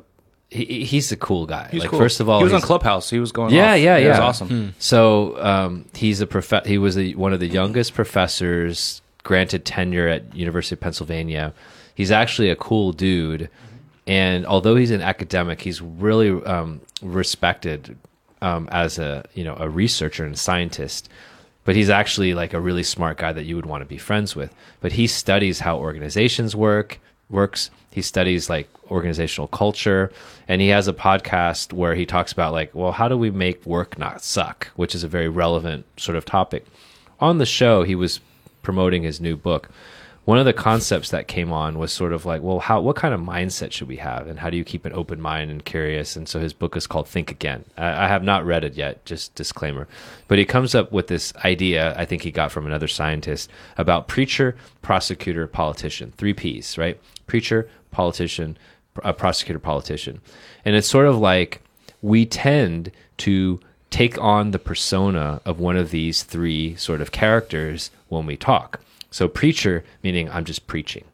He, he's a cool guy. He's like cool. first of all, he was on Clubhouse. He was going. Yeah, off. yeah, It yeah. was awesome. So um, he's a prof- He was a, one of the youngest professors granted tenure at University of Pennsylvania. He's actually a cool dude, and although he's an academic, he's really um, respected um, as a you know a researcher and scientist. But he's actually like a really smart guy that you would want to be friends with. But he studies how organizations work works. He studies like organizational culture, and he has a podcast where he talks about like, well, how do we make work not suck, which is a very relevant sort of topic. On the show, he was promoting his new book. One of the concepts that came on was sort of like, well, how what kind of mindset should we have, and how do you keep an open mind and curious? And so his book is called Think Again. I, I have not read it yet, just disclaimer. But he comes up with this idea I think he got from another scientist about preacher, prosecutor, politician, three P's, right? Preacher, politician, pr- uh, prosecutor, politician, and it's sort of like we tend to take on the persona of one of these three sort of characters when we talk. So preacher meaning I'm just preaching.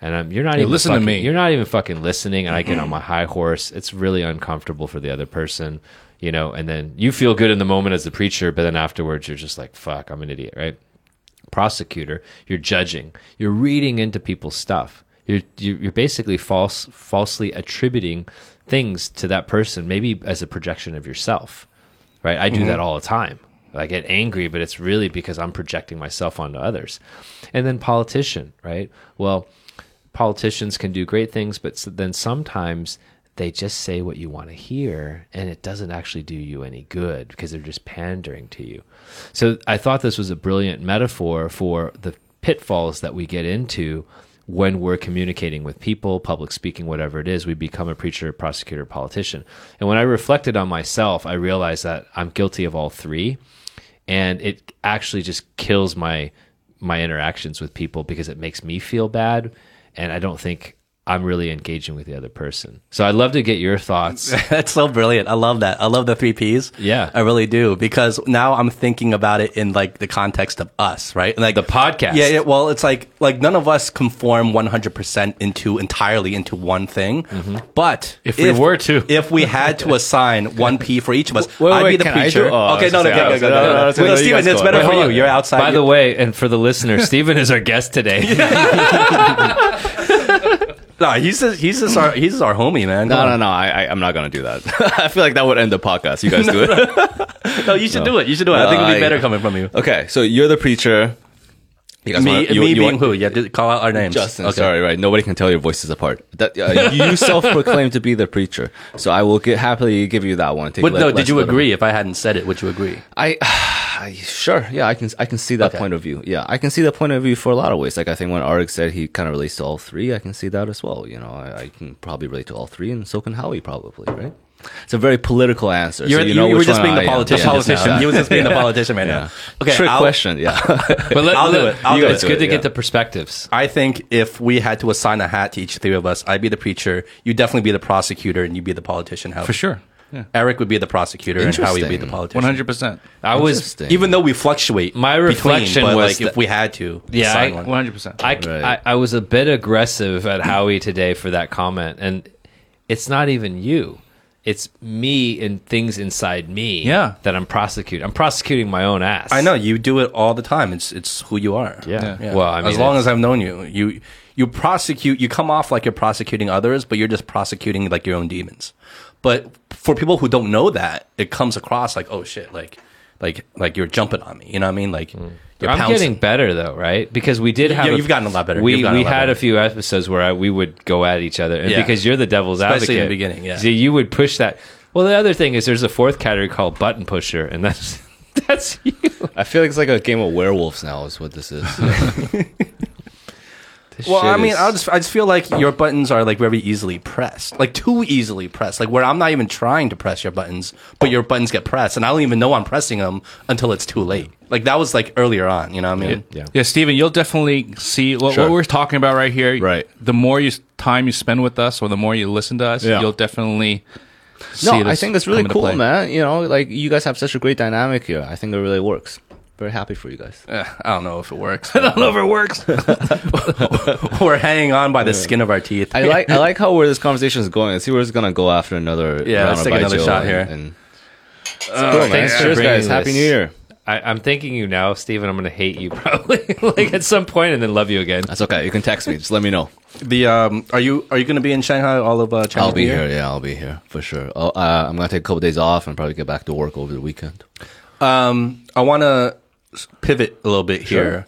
And I'm, you're not even listen to me. You're not even fucking listening, and I get on my high horse. It's really uncomfortable for the other person, you know. And then you feel good in the moment as the preacher, but then afterwards you're just like, "Fuck, I'm an idiot," right? Prosecutor, you're judging. You're reading into people's stuff. You're you're you're basically false falsely attributing things to that person, maybe as a projection of yourself. Right? I do that mm-hmm. all the time. I get angry, but it's really because I'm projecting myself onto others. And then politician, right? Well, politicians can do great things, but then sometimes they just say what you want to hear and it doesn't actually do you any good because they're just pandering to you. So I thought this was a brilliant metaphor for the pitfalls that we get into when we're communicating with people, public speaking, whatever it is, we become a preacher, prosecutor, politician. And when I reflected on myself, I realized that I'm guilty of all three and it actually just kills my my interactions with people because it makes me feel bad. And I don't think I'm really engaging with the other person. So I'd love to get your thoughts. That's so brilliant. I love that. I love the three P's. Yeah. I really do because now I'm thinking about it in like the context of us, right? Like The podcast. Yeah, yeah. Well, it's like like none of us conform 100% into entirely into one thing. Mm-hmm. But If we were to. if we had to assign one P for each of us, Wait, I'd wait, be the preacher. oh, okay, no, no, I go, was go, gonna go, say, go, no, no, no, no, you Stephen, it's better Wait, for you. You're outside. By the way, and for the listener, Stephen is our guest today. no, he's just, he's just our he's just our homie, man. No, no, on. no. I, I, I'm not gonna do that. I feel like that would end the podcast. You guys do it. no, you should do it. You should do it. I think it'd be better coming from you. okay, so you're the preacher. You guys Me, wanna- you- me you being want- who? You have to call out our names. Justin. Okay. Sorry, right? Nobody can tell your voices apart. That uh, you self-proclaim to be the preacher, so I will get, happily give you that one. Take But no, did you agree? If I hadn't said it, would you agree? I, I sure, yeah, I can I can see that Okay. point of view. Yeah, I can see that point of view for a lot of ways. Like I think when Arik said he kind of relates to all three, I can see that as well. You know, I, I can probably relate to all three, and so can Howie probably, right? It's a very political answer. You're, so you you, know you were just being the I am. politician. Yeah, just now. You were just being the politician right Yeah. now. Okay, Trick I'll- question. Yeah. But let, I'll do it. I'll do guys, it. It's good to Yeah. get the perspectives. I think if we had to assign a hat to each three of us, I'd be the preacher. You'd definitely be the prosecutor, and you'd be the politician. Howie. For sure. Yeah. Eric would be the prosecutor, and Howie would be the politician. 100%. I was Even though we fluctuate, My between, reflection but, was like that- if we had to, Yeah, I- one. 100%. I, I was a bit aggressive at Howie today for that comment, and it's not even you. It's me and things inside me Yeah. that I'm prosecuting. I'm prosecuting my own ass. I know you do it all the time. It's it's who you are. Yeah. Yeah. Well, I mean, as long as I've known you, you you prosecute. You come off like you're prosecuting others, but you're just prosecuting like your own demons. But for people who don't know that, it comes across like, oh shit, like like like you're jumping on me. You know what I mean? Like mm. you're I'm pouncing. getting better though, right? Because we did have. Yeah, a- you've gotten a lot better. We we a had better. a few episodes where I, we would go at each other, and Yeah. because you're the devil's Especially in the beginning, yeah. so you would push that. Well, the other thing is there's a fourth category called button pusher, and that's that's you. I feel like it's like a game of werewolves now. Is what this is. This Well, shit I mean, is- I just I just feel like your buttons are like very easily pressed, like too easily pressed. Like where I'm not even trying to press your buttons, but your buttons get pressed, and I don't even know I'm pressing them until it's too late. Like that was like earlier on, you know what I mean? Yeah. Yeah, Stephen, you'll definitely see what, Sure. what we're talking about right here. Right. The more you time you spend with us, or the more you listen to us, Yeah. you'll definitely. See no, I think that's really cool, man. You know, like you guys have such a great dynamic here. I think it really works. Very happy for you guys. Eh, I don't know if it works. I don't know if it works. We're hanging on by the skin of our teeth. I like I like how where this conversation is going. I see where it's gonna go after another. Yeah, let's take another Baijiu shot and- here. And, it's cool, man. thanks for Cheers, bringing guys. Happy. New Year. I, I'm thanking you now, Stephen. I'm going to hate you probably like at some point, and then love you again. That's okay. You can text me. Just let me know. the um, are you are you going to be in Shanghai all of uh, Chinese I'll be New here. Yeah, I'll be here for sure. Oh, uh, I'm gonna take a couple of days off and probably get back to work over the weekend. Um, I want to pivot a little bit here,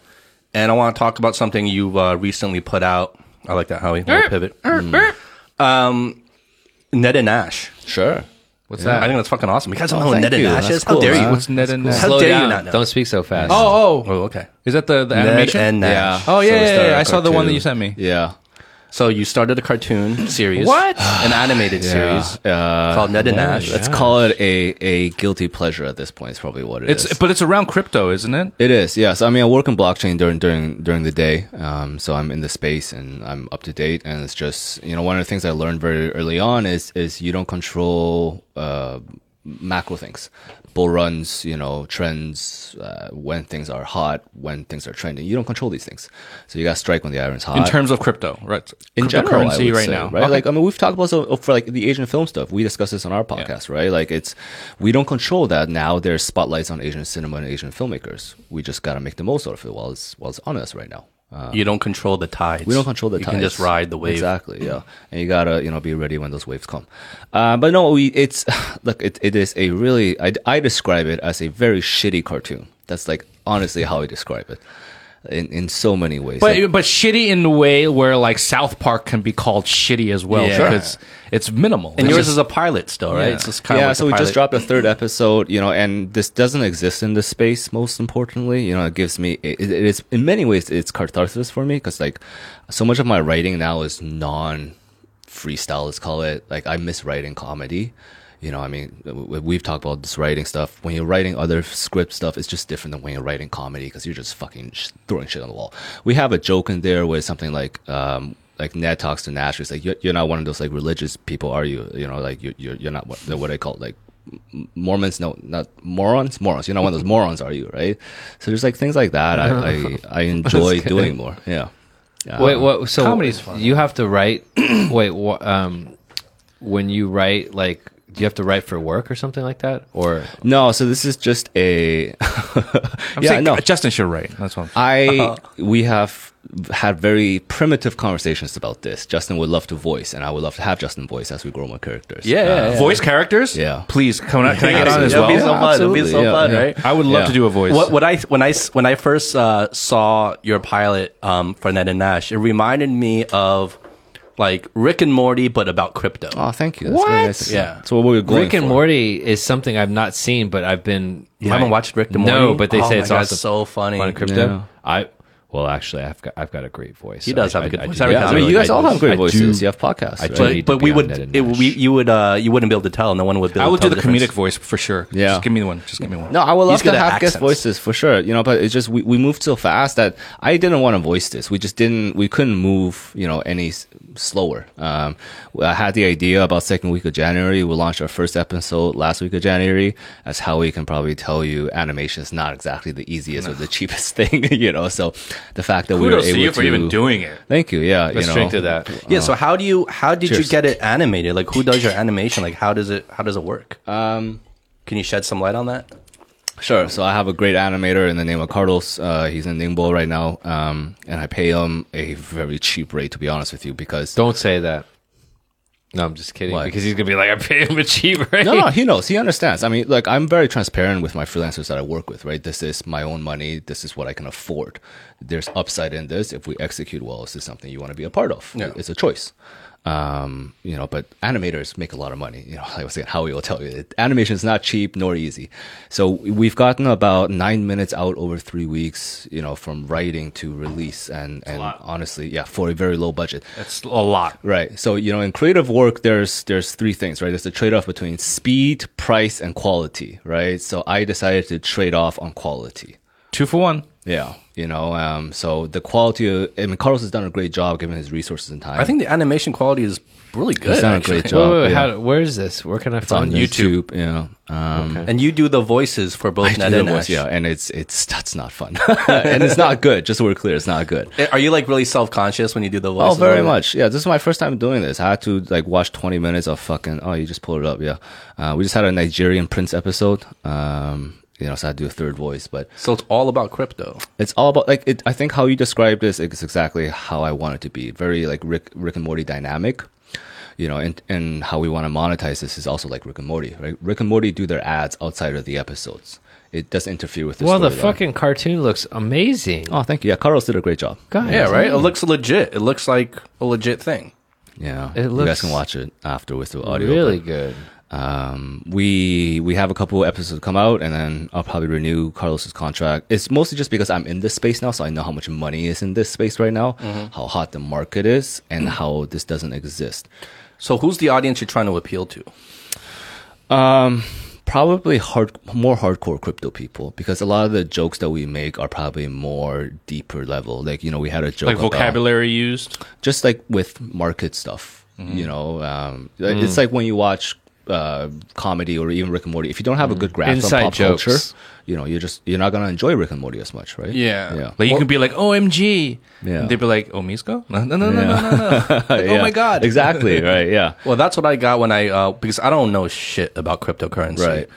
and I want to talk about something you've uh, recently put out. I like that, Howie. Little pivot. Um, Ned and Nash. Sure. What's I that? I think that's fucking awesome. You guys don't Oh, know Ned and you. Nash That's is? How dare man. you? What's Ned and Nash? How Slow dare you not know? Don't speak so fast. Oh, oh, Oh, okay. is that the, the Ned animation? and Nash. Oh So yeah, yeah, yeah. a I saw the one that you sent me. Yeah. So you started a cartoon series. What? An animated series Uh, called Ned and Nash. Let's call it a, a guilty pleasure at this point. Is probably what it is. It's but it's around crypto, isn't it? It is, yes. I mean, I work in blockchain during during during the day, um, so I'm in the space and I'm up to date. And it's just you know one of the things I learned very early on is is you don't control uh, macro things, bull runs, you know, trends, uh, when things are hot, when things are trending. You don't control these things, so you got to strike when the iron's hot. In terms of crypto, right? in general, I cryptocurrency would right say, now, right? Okay. Like, I mean, we've talked about so for like the Asian film stuff. We discussed this on our podcast, right? Like, it's we don't control that. Now there's spotlights on Asian cinema and Asian filmmakers. We just got to make the most out of it while it's while it's on us right now. You don't control the tides. We don't control the you tides. You can just ride the wave. Exactly. Yeah, and you gotta you know be ready when those waves come. Uh, but no, we it's look it, it is a really I, I describe it as a very shitty cartoon. That's like honestly how I describe it in in so many ways. But Like, but shitty in the way where like South Park can be called shitty as well Yeah. Sure. because it's minimal. And It's yours just- is a pilot still, right? Yeah. It's just kind yeah, of like so the we just dropped a third episode, you know, and this doesn't exist in this space. Most importantly, you know, it gives me it, it is in many ways it's catharsis for me because like so much of my writing now is non freestyle. Let's call it like I miss writing comedy. You know, I mean, we've talked about this writing stuff. When you're writing other script stuff, it's just different than when you're writing comedy because you're just fucking sh- throwing shit on the wall. We have a joke in there with something like, um, like Ned talks to Nash. It's like you're, you're not one of those like religious people, are you? You know, like you're you're, you're not what what I call like Mormons. No, not morons. Morons. You're not one of those morons, are you? Right? So there's like things like that. I I, I enjoy doing more. Yeah. Yeah. Wait, what? So Comedy's fun. You have to write. wait, what? Um, when you write, like, do you have to write for work or something like that, or No, so this is just a. I'm yeah, saying no. Justin should write. That's what. I we have had very primitive conversations about this. Justin would love to voice, and I would love to have Justin voice as we grow more characters. Yeah, yeah, yeah. Voice characters. Yeah. Please come on. Can I get on as well? It'll be so fun. It'll be so yeah, fun, yeah. right? I would love Yeah. to do a voice. What, what I when I s- when I first uh, saw your pilot um, for Ned and Nash, it reminded me of like Rick and Morty, but about crypto. Oh, thank you. That's very What? nice. Yeah. That's what we were going Rick and for. Morty is something I've not seen, but I've been. you haven't watched Rick and Morty? No, but they Oh say my it's God, also so funny. on crypto. Yeah. I well, actually, I've got I've got a great voice. He so does I- have a good I- I voice. do- Yeah, I mean, you guys I all have great I voices. do- you have podcasts. I right? do. But but we would Ned and it, we Nash. you would uh you wouldn't be able to tell. No one would be. Able I would to do tell the comedic voice for sure. Yeah. Just give me the one. Just give me one. No, I would love He's to at have guest voices for sure. You know, but it's just we, we moved so fast that I didn't want to voice this. We just didn't. We couldn't move. You know, any slower. Um, I had the idea about second week of January. We launched our first episode last week of January. As Howie can probably tell you, animation is not exactly the easiest or the cheapest thing. You know, so the fact that we were able to you for to even doing it. Thank you. Yeah, Let's you know, drink to that. Yeah. So how do you how did you get it animated? Like who does your animation? Like how does it how does it work? Um, Can you shed some light on that? Sure. So I have a great animator in the name of Carlos. Uh, he's in Ningbo right now, um, and I pay him a very cheap rate, to be honest with you, because Don't say that. No, I'm just kidding. Why? Because he's gonna be like, I pay him a cheap rate. no, no, he knows, he understands. I mean, like I'm very transparent with my freelancers that I work with. Right, this is my own money. This is what I can afford. There's upside in this. If we execute well, this is something you want to be a part of? Yeah. It's a choice. Um, you know, but animators make a lot of money. You know, like I was saying, Howie will tell you, that animation is not cheap nor easy. So we've gotten about nine minutes out over three weeks. You know, from writing to release, and and honestly, yeah, for a very low budget. It's a lot. Right. So, you know, in creative work, there's there's three things, right? There's the trade-off between speed, price, and quality, right? So I decided to trade off on quality. Two for one. Yeah. You know, um, so the quality of, I mean, Carlos has done a great job given his resources and time. I think the animation quality is really good. he's done a great job. wait, wait, yeah. how, where is this? Where can I It's on find this? YouTube. Yeah. Um, And you do the voices for both I Ned and the voice, Nash. yeah, and it's it's that's not fun, and it's not good. Just so we're clear, it's not good. Are you like really self conscious when you do the Oh, voices? very much. Yeah, this is my first time doing this. I had to like watch 20 minutes of fucking. Oh, you just pulled it up. Yeah, uh, we just had a Nigerian Prince episode. Um, you know, so I do a third voice, but So it's all about crypto. it's all about like it. I think how you describe this is exactly how I want it to be. Very like Rick Rick and Morty dynamic. You know, and and how we want to monetize this is also like Rick and Morty, right? Rick and Morty do their ads outside of the episodes. It doesn't interfere with the Well, the storyline. fucking cartoon looks amazing. Oh, thank you. Yeah, Carlos did a great job. God, Yeah, right. It looks legit. It looks like a legit thing. Yeah, It looks, you looks guys can watch it after with the audio. really but- good. Um, we we have a couple episodes come out, and then I'll probably renew Carlos's contract. It's mostly just because I'm in this space now, so I know how much money is in this space right now, how hot the market is, and how this doesn't exist. So who's the audience you're trying to appeal to? Um, probably hard, more hardcore crypto people, because a lot of the jokes that we make are probably more deeper level. Like you know, we had a joke Like about- vocabulary used. just like with market stuff. You know, um, it's like when you watch uh, comedy or even Rick and Morty. If you don't have a good grasp Inside on pop jokes. culture, you know, you're just you're not gonna enjoy Rick and Morty as much, right? Yeah. yeah, Like you can be like, OMG. Yeah. And they'd be like, Oh, Misko? No, no, no, no, no, no, no. Like, Oh Yeah. my God. exactly, right? Yeah, Well, that's what I got when I uh, because I don't know shit about cryptocurrency. Right.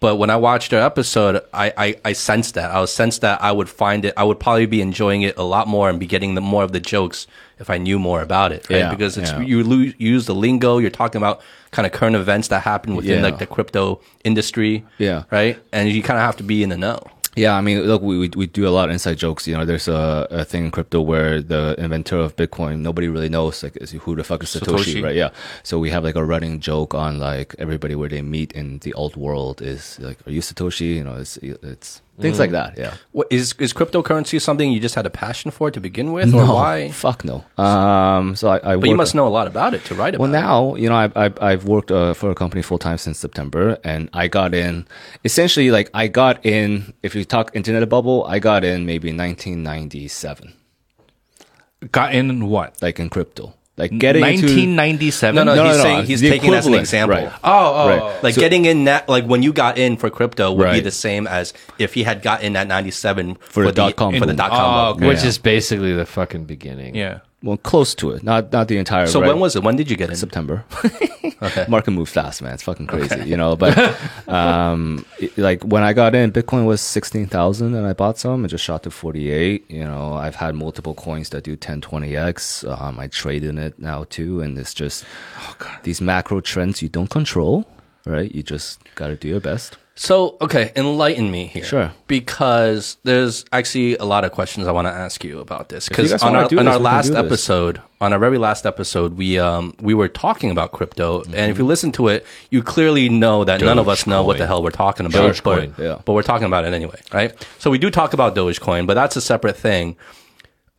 But when I watched their episode, I, I, I sensed that. I was sensed that I would find it, I would probably be enjoying it a lot more and be getting the more of the jokes if I knew more about it, right? Yeah, because it's, yeah. you use the lingo, you're talking about kind of current events that happen within Yeah. like the crypto industry. Yeah. Right. And you kind of have to be in the know. Yeah, I mean, look, we, we we do a lot of inside jokes. You know, there's a, a thing in crypto where the inventor of Bitcoin, nobody really knows like is who the fuck is Satoshi, Satoshi. right? Yeah. So we have like a running joke on like everybody where they meet in the alt world is like, are you Satoshi? You know, it's it's things like that. Yeah. What is is cryptocurrency something you just had a passion for to begin with, or why? Fuck no. Um. So I. I But you must know a lot about it to write about. Well, it. now you know I've I've, I've worked uh, for a company full time since September, and I got in essentially like I got in. If you talk internet bubble, I got in maybe 1997, Got in what? like in crypto, like getting into 1997. No, no, No, he's no, no, he's the taking it as an example. right. Oh, oh, Right. oh. Like So- getting in that, like when you got in for crypto would be the same as if he had got in at 97 For the dot-com for the dot com. Oh, okay. Which is basically the fucking beginning. Yeah. Well close to it, not not the entire. So right. when was it? When did you get in? September. Market moves fast, man. It's fucking crazy, you know. But um, it- like when I got in, Bitcoin was sixteen thousand, and I bought some. It just shot to forty eight. You know, I've had multiple coins that do 10, 20 x. Um, I trade in it now too, and it's just these macro trends you don't control, right? You just got to do your best. So, okay, enlighten me here. Sure. Because there's actually a lot of questions I want to ask you about this. Because on our, on this, our last episode, on our very last episode, we um we were talking about crypto, and Mm-hmm. if you listen to it, you clearly know that none of us know what the hell we're talking about. Dogecoin, but, yeah. but we're talking about it anyway, right? So we do talk about Dogecoin, but that's a separate thing.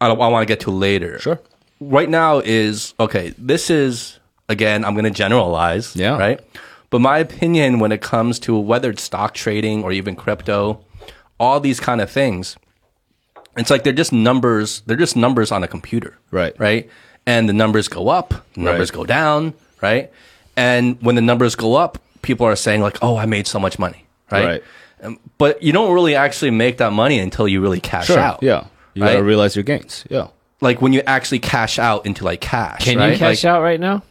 I, I want to get to later. Sure. Right now is okay. This is again. I'm going to generalize. Yeah. Right. But my opinion when it comes to whether it's stock trading or even crypto, all these kind of things, it's like they're just numbers. They're just numbers on a computer. Right. Right. And the numbers go up, the numbers Right. go down. Right. And when the numbers go up, people are saying like, "Oh, I made so much money." Right. Right. Um, But you don't really actually make that money until you really cash out. Yeah. You Right? gotta realize your gains. Yeah. Like when you actually cash out into like cash. Can right? you cash Like- out right now?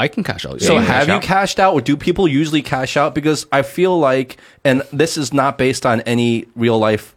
I can cash out. So Yeah. have you out. cashed out or do people usually cash out? Because I feel like, and this is not based on any real life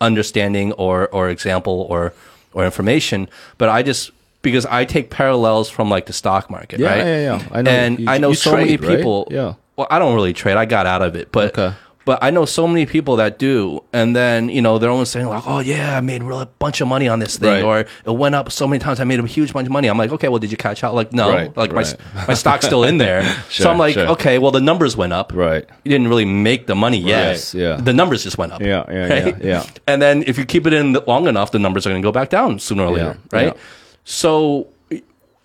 understanding or, or example or, or information, but I just, because I take parallels from like the stock market, Yeah, right? yeah, yeah. I know. And You- I know you so many trade, right? people. Yeah. Well, I don't really trade. I got out of it, but Okay. But I know so many people that do, and then you know they're always saying like, "Oh yeah, I made a bunch of money on this thing," Right. or "It went up so many times, I made a huge bunch of money." I'm like, "Okay, well, did you catch out?" Like, no, Right, like right. my my stock's still in there, so I'm like, sure. "Okay, well, the numbers went up, Right. You didn't really make the money yet, Yes, yeah. The numbers just went up, Yeah, yeah, yeah, yeah. And then if you keep it in long enough, the numbers are going to go back down sooner or Yeah, later, right? yeah. So,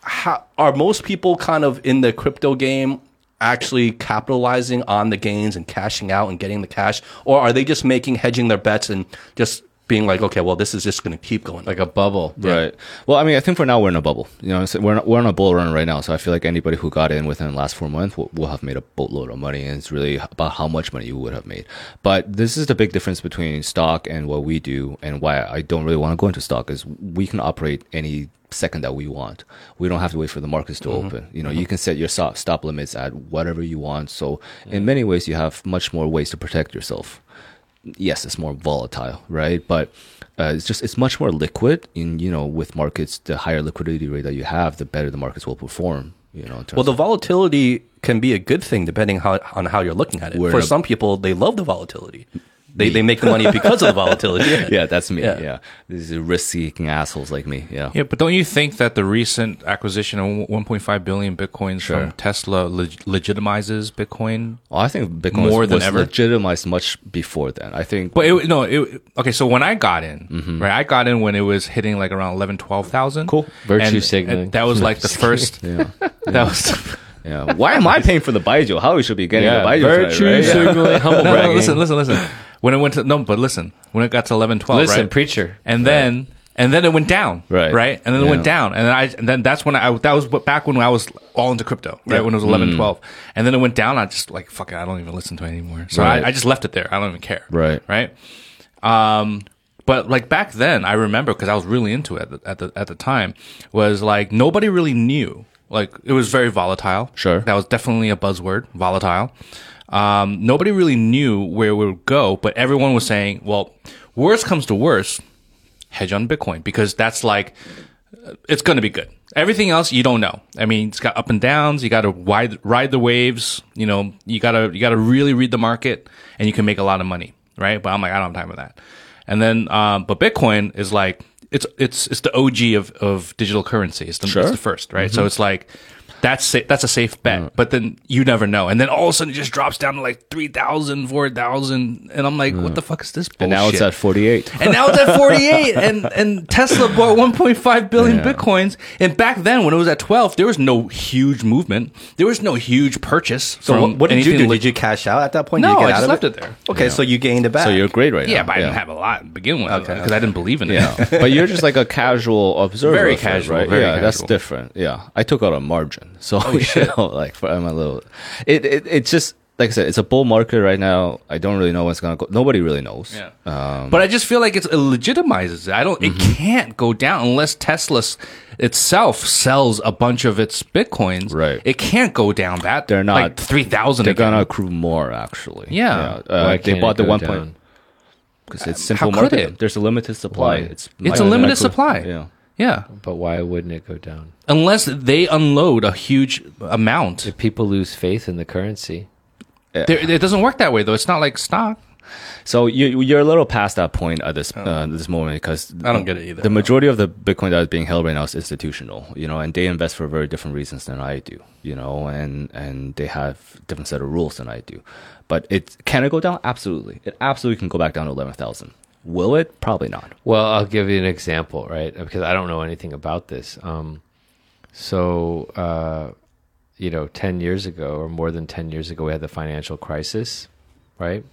how, are most people kind of in the crypto game actually capitalizing on the gains and cashing out and getting the cash, or are they just making hedging their bets and just being like, okay, well, this is just going to keep going? Like a bubble. Right. Well, I mean, I think for now we're in a bubble. You know, we're not, we're on a bull run right now. So I feel like anybody who got in within the last four months will, will have made a boatload of money, and it's really about how much money you would have made. But this is the big difference between stock and what we do, and why I don't really want to go into stock is we can operate any second that we want. We don't have to wait for the markets to mm-hmm. open. You know, mm-hmm. you can set your stop stop limits at whatever you want. So in many ways, you have much more ways to protect yourself yes, it's more volatile, right? But uh, it's just it's much more liquid. In you know, with markets, the higher liquidity rate that you have, the better the markets will perform. You know, in terms Well, the volatility can be a good thing depending how, on how you're looking at it. We're For a- some people, they love the volatility. They, they make the money because of the volatility. yeah, that's me. Yeah. Yeah, these are risk-seeking assholes like me. Yeah, Yeah, but don't you think that the recent acquisition of 1.5 billion bitcoins Sure. from Tesla leg- legitimizes Bitcoin? well, I think Bitcoin More was, than was ever? legitimized much before then. I think, But it, no, it, okay. So when I got in, Mm-hmm. right, I got in when it was hitting like around 11, 12,000. Cool. Virtue And- signaling. and that was like the first. yeah, That was. yeah. Why am I paying for the baijiu? Howie should be getting Yeah, the baijiu? virtue tonight, right? Yeah. signaling, humble No, no, bragging. listen, listen, listen. When it went to no, but listen, when it got to 11, 12, Listen, right? preacher. and then and then it went down, Right. Right, and then it went down, and then I and then that's when I that was back when I was all into crypto, right? When it was Mm. 11, 12. and then it went down. I just like fuck it, I don't even listen to it anymore. So Right. I, I just left it there. I don't even care, Right. right. Um, but like back then, I remember because I was really into it at the, at the at the time was like nobody really knew Like it was very volatile. Sure. That was definitely a buzzword, volatile. Um, nobody really knew where it would go, but everyone was saying, well, worst comes to worst, hedge on Bitcoin because that's like, uh, it's going to be good. Everything else you don't know. I mean, it's got up and downs. You got to ride ride the waves. You know, you gotta you gotta really read the market, and you can make a lot of money, right? But I'm like, I don't have time for that. And then, um, but Bitcoin is like it's it's it's the OG of of digital currency. It's the, Sure. it's the first, right? So it's like that's sa- that's a safe bet, mm. but then you never know. And then all of a sudden it just drops down to like 3,000, 4,000. and I'm like, what mm. the fuck is this bullshit? And now it's at 48. and now it's at 48 and and Tesla bought 1.5 billion Yeah. bitcoins and back then when it was at 12 there was no huge movement there was no huge purchase So what, what did you do? li- Did you cash out at that point? No, did you get I out just of left it there. Okay, so you gained it back. So you're great right yeah now. but I didn't have a lot to begin with Okay. because I didn't believe in it Yeah, but you're just like a casual observer. Very casual, right? very yeah, that's different. Yeah, I took out a margin, so Oh, you know, like for, I'm a little. It, it it's just like I said, it's a bull market right now. I don't really know what's gonna go. Nobody really knows. Yeah. Um, but I just feel like it's, it legitimizes it. I don't. It can't go down unless Tesla itself sells a bunch of its bitcoins. Right. It can't go down that. They're not- like three thousand. they're gonna accrue more actually. Yeah. Uh, Why they bought the go one down? point because it's simple how could market. it? There's a limited supply. Why? It's It's a limited supply. Yeah. Yeah. But why wouldn't it go down? Unless they unload a huge amount. If people lose faith in the currency, There, it doesn't work that way though. It's not like stock. So you you're a little past that point at this uh, this moment because I don't get it either. The majority of the Bitcoin that is being held right now is institutional, you know, and they invest for very different reasons than I do, you know, and and they have different set of rules than I do. But it can it go down? Absolutely, it absolutely can go back down to eleven thousand. Will it? Probably not. Well, I'll give you an example, right? Because I don't know anything about this. Um, so, uh, you know, 10 years ago or more than 10 years ago, we had the financial crisis, right?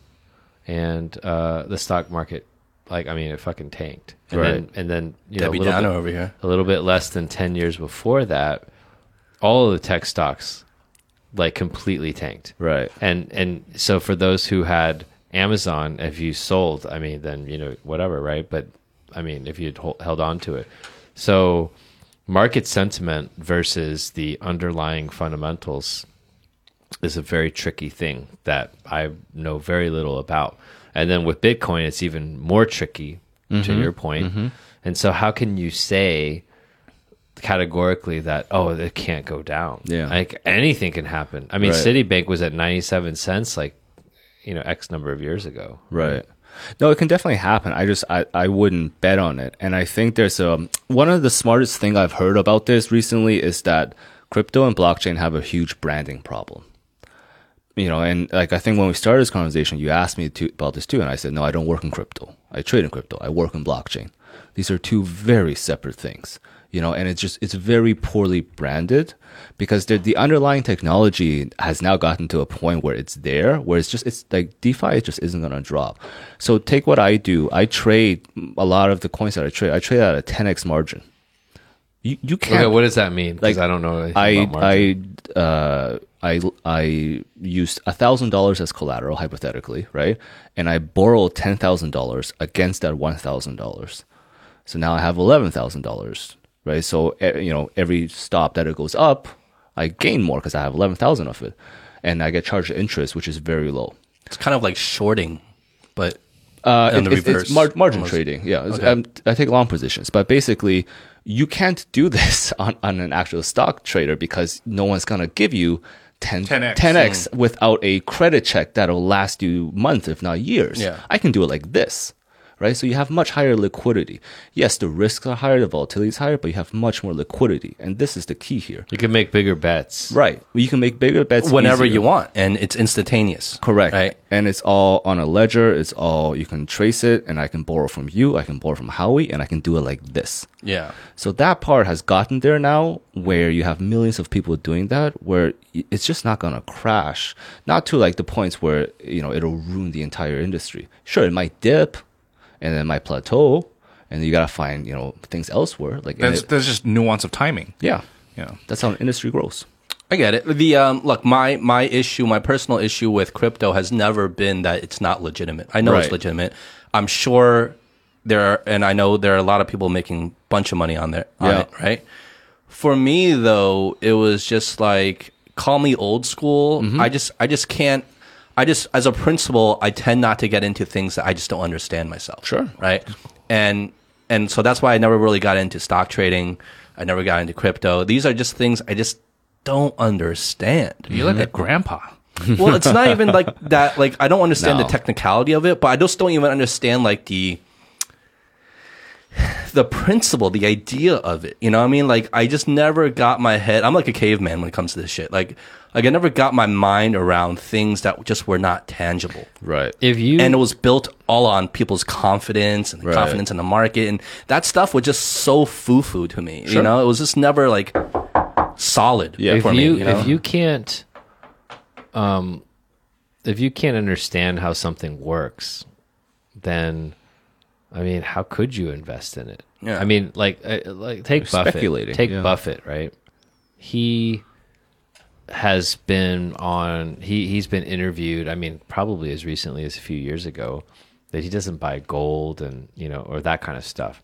And uh, the stock market, like, I mean, it fucking tanked. And Right. then, and then, you Debbie know, a little, bit, over here. a little bit less than 10 years before that, all of the tech stocks, like, completely tanked Right. and and so for those who had Amazon, if you sold, I mean, then you know whatever, right? But I mean, if you held on to it, so market sentiment versus the underlying fundamentals is a very tricky thing that I know very little about. And then with Bitcoin, it's even more tricky. To mm-hmm. your point. Mm-hmm. and so how can you say? categorically that oh it can't go down Yeah. like anything can happen i mean Right. citibank was at 97 cents like you know x number of years ago Right. No, it can definitely happen. I just I, I wouldn't bet on it. And I think there's a one of the smartest thing I've heard about this recently is that crypto and blockchain have a huge branding problem. You know, and like I think when we started this conversation, you asked me to, about this too, and I said, no, I don't work in crypto. I trade in crypto. I work in blockchain. These are two very separate things. You know, and it's just it's very poorly branded because the the underlying technology has now gotten to a point where it's there, where it's just it's like DeFi just isn't gonna drop. So take what I do. I trade a lot of the coins that I trade. I trade at a 10x margin. You you can't okay what does that mean because Like, i don't know I. I uh I I used a thousand dollars as collateral hypothetically, right? And I borrowed ten thousand dollars against that one thousand dollars. So now I have eleven thousand dollars, right? So you know every stop that it goes up, I gain more because I have eleven thousand of it, and I get charged interest, which is very low. It's kind of like shorting, but Uh, And it- the it's, reverse, it's mar- margin almost. trading. Yeah, It's- Okay. um, I take long positions, but basically, you can't do this on, on an actual stock trader because no one's gonna give you 10, 10x. 10x without a credit check that'll last you months, if not years. Yeah. I can do it like this. Right, so you have much higher liquidity. Yes, the risks are higher, the volatility is higher, but you have much more liquidity, and this is the key here. you can make bigger bets Right, you can make bigger bets whenever easier. you want, and it's instantaneous. Correct. Right. And it's all on a ledger. It's all you can trace it, and I can borrow from you. I can borrow from Howie, and I can do it like this. Yeah. So that part has gotten there now, where you have millions of people doing that, where it's just not gonna crash. Not to like the points where you know it'll ruin the entire industry. Sure, it might dip, and then my plateau, and you gotta find you know things elsewhere. Like and There's, it- there's just nuance of timing. yeah, Yeah. that's how an industry grows. I get it. The um, look, my my issue, my personal issue with crypto has never been that it's not legitimate. I know it's legitimate. I'm sure there are, and I know there are a lot of people making a bunch of money on there, on Yeah. it, right? For me though, it was just like call me old school. Mm-hmm. I just I just can't I just as a principal, I tend not to get into things that I just don't understand myself. Sure. Right? And and so that's why I never really got into stock trading. I never got into crypto. These are just things I just don't understand. You're like a grandpa. well, it's not even like that. Like, I don't understand No. the technicality of it, but I just don't even understand like the the principle, the idea of it. You know what I mean? Like, I just never got my head. I'm like a caveman when it comes to this shit. Like, like I never got my mind around things that just were not tangible. Right. If you And it was built all on people's confidence and the Right. confidence in the market, and that stuff was just so foo foo to me. You know, it was just never like solid Yeah. for if me. you, You know? if you can't um if you can't understand how something works then i mean how could you invest in it Yeah. i mean like uh, like take You're buffett take yeah. buffett right he has been on he he's been interviewed i mean probably as recently as a few years ago that he doesn't buy gold and you know or that kind of stuff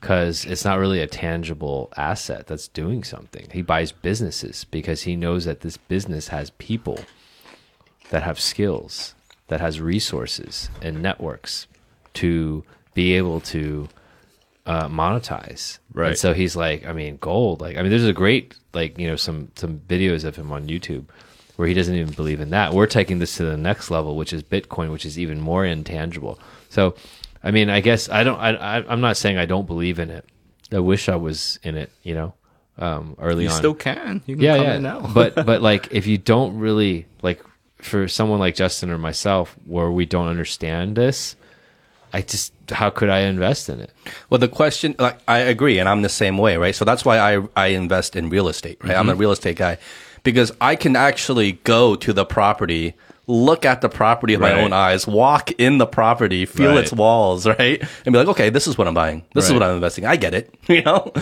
because it's not really a tangible asset that's doing something. He buys businesses because he knows that this business has people that have skills, that has resources and networks to be able to uh, monetize. Right. And so he's like, I mean, gold. Like, I mean, there's a great like you know some some videos of him on YouTube where he doesn't even believe in that. We're taking this to the next level, which is Bitcoin, which is even more intangible. So, I mean, I guess I don't. I, I I'm not saying I don't believe in it. I wish I was in it. You know, um, early You on. You still can. You can yeah, come yeah. in now. but but like if you don't really like for someone like Justin or myself, where we don't understand this, I just how could I invest in it? Well, the question, like, I agree, and I'm the same way, right? So that's why I I invest in real estate, right? I'm mm-hmm. a real estate guy because I can actually go to the property, look at the property with my own eyes, walk in the property, feel Right. its walls, right, and be like, okay, this is what I'm buying. This is what I'm investing. I get it, you know.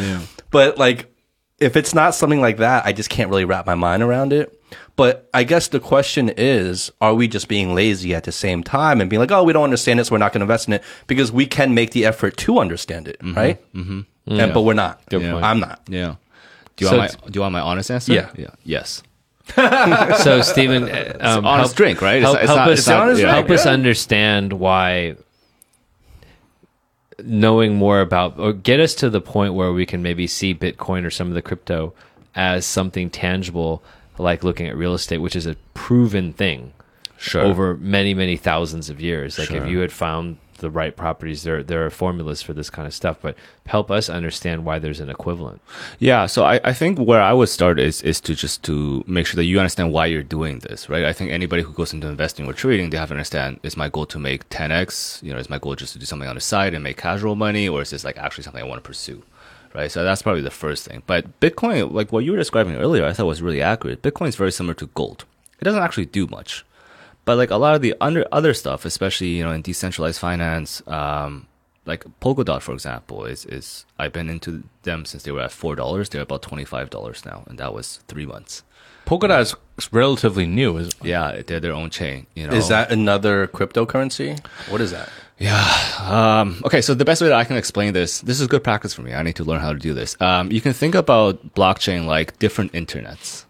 But like, if it's not something like that, I just can't really wrap my mind around it. But I guess the question is, are we just being lazy at the same time and being like, oh, we don't understand it, so we're not going to invest in it because we can make the effort to understand it, right? Mm-hmm. And, but we're not. Good Yeah. point. I'm not. yeah. Do you So want my Do you want my honest answer? Yeah. Yeah. Yes. So Stephen, uh, um, honest help, drink, right? It's Help, it's help not- us it's not- yeah. help us understand why knowing more about or get us to the point where we can maybe see Bitcoin or some of the crypto as something tangible, like looking at real estate, which is a proven thing Sure. over many many thousands of years. Like if you had found the right properties, there there are formulas for this kind of stuff. But help us understand why there's an equivalent. Yeah, so I, I think where I would start is is to just to make sure that you understand why you're doing this, right? I think anybody who goes into investing or trading, they have to understand is my goal to make 10x, you know, is my goal just to do something on the side and make casual money, or is this like actually something I want to pursue? Right. So that's probably the first thing. But Bitcoin, like what you were describing earlier, I thought was really accurate. Bitcoin is very similar to gold. It doesn't actually do much. But like a lot of the under other stuff, especially you know in decentralized finance, um, like Polkadot, for example, is is I've been into them since they were at four dollars. They're about twenty five dollars now, and that was three months. Polkadot is relatively new. Is Yeah, they're their own chain. You know, Is that another cryptocurrency? What is that? Um, okay, so the best way that I can explain this, this is good practice for me. I need to learn how to do this. Um, you can think about blockchain like different internets.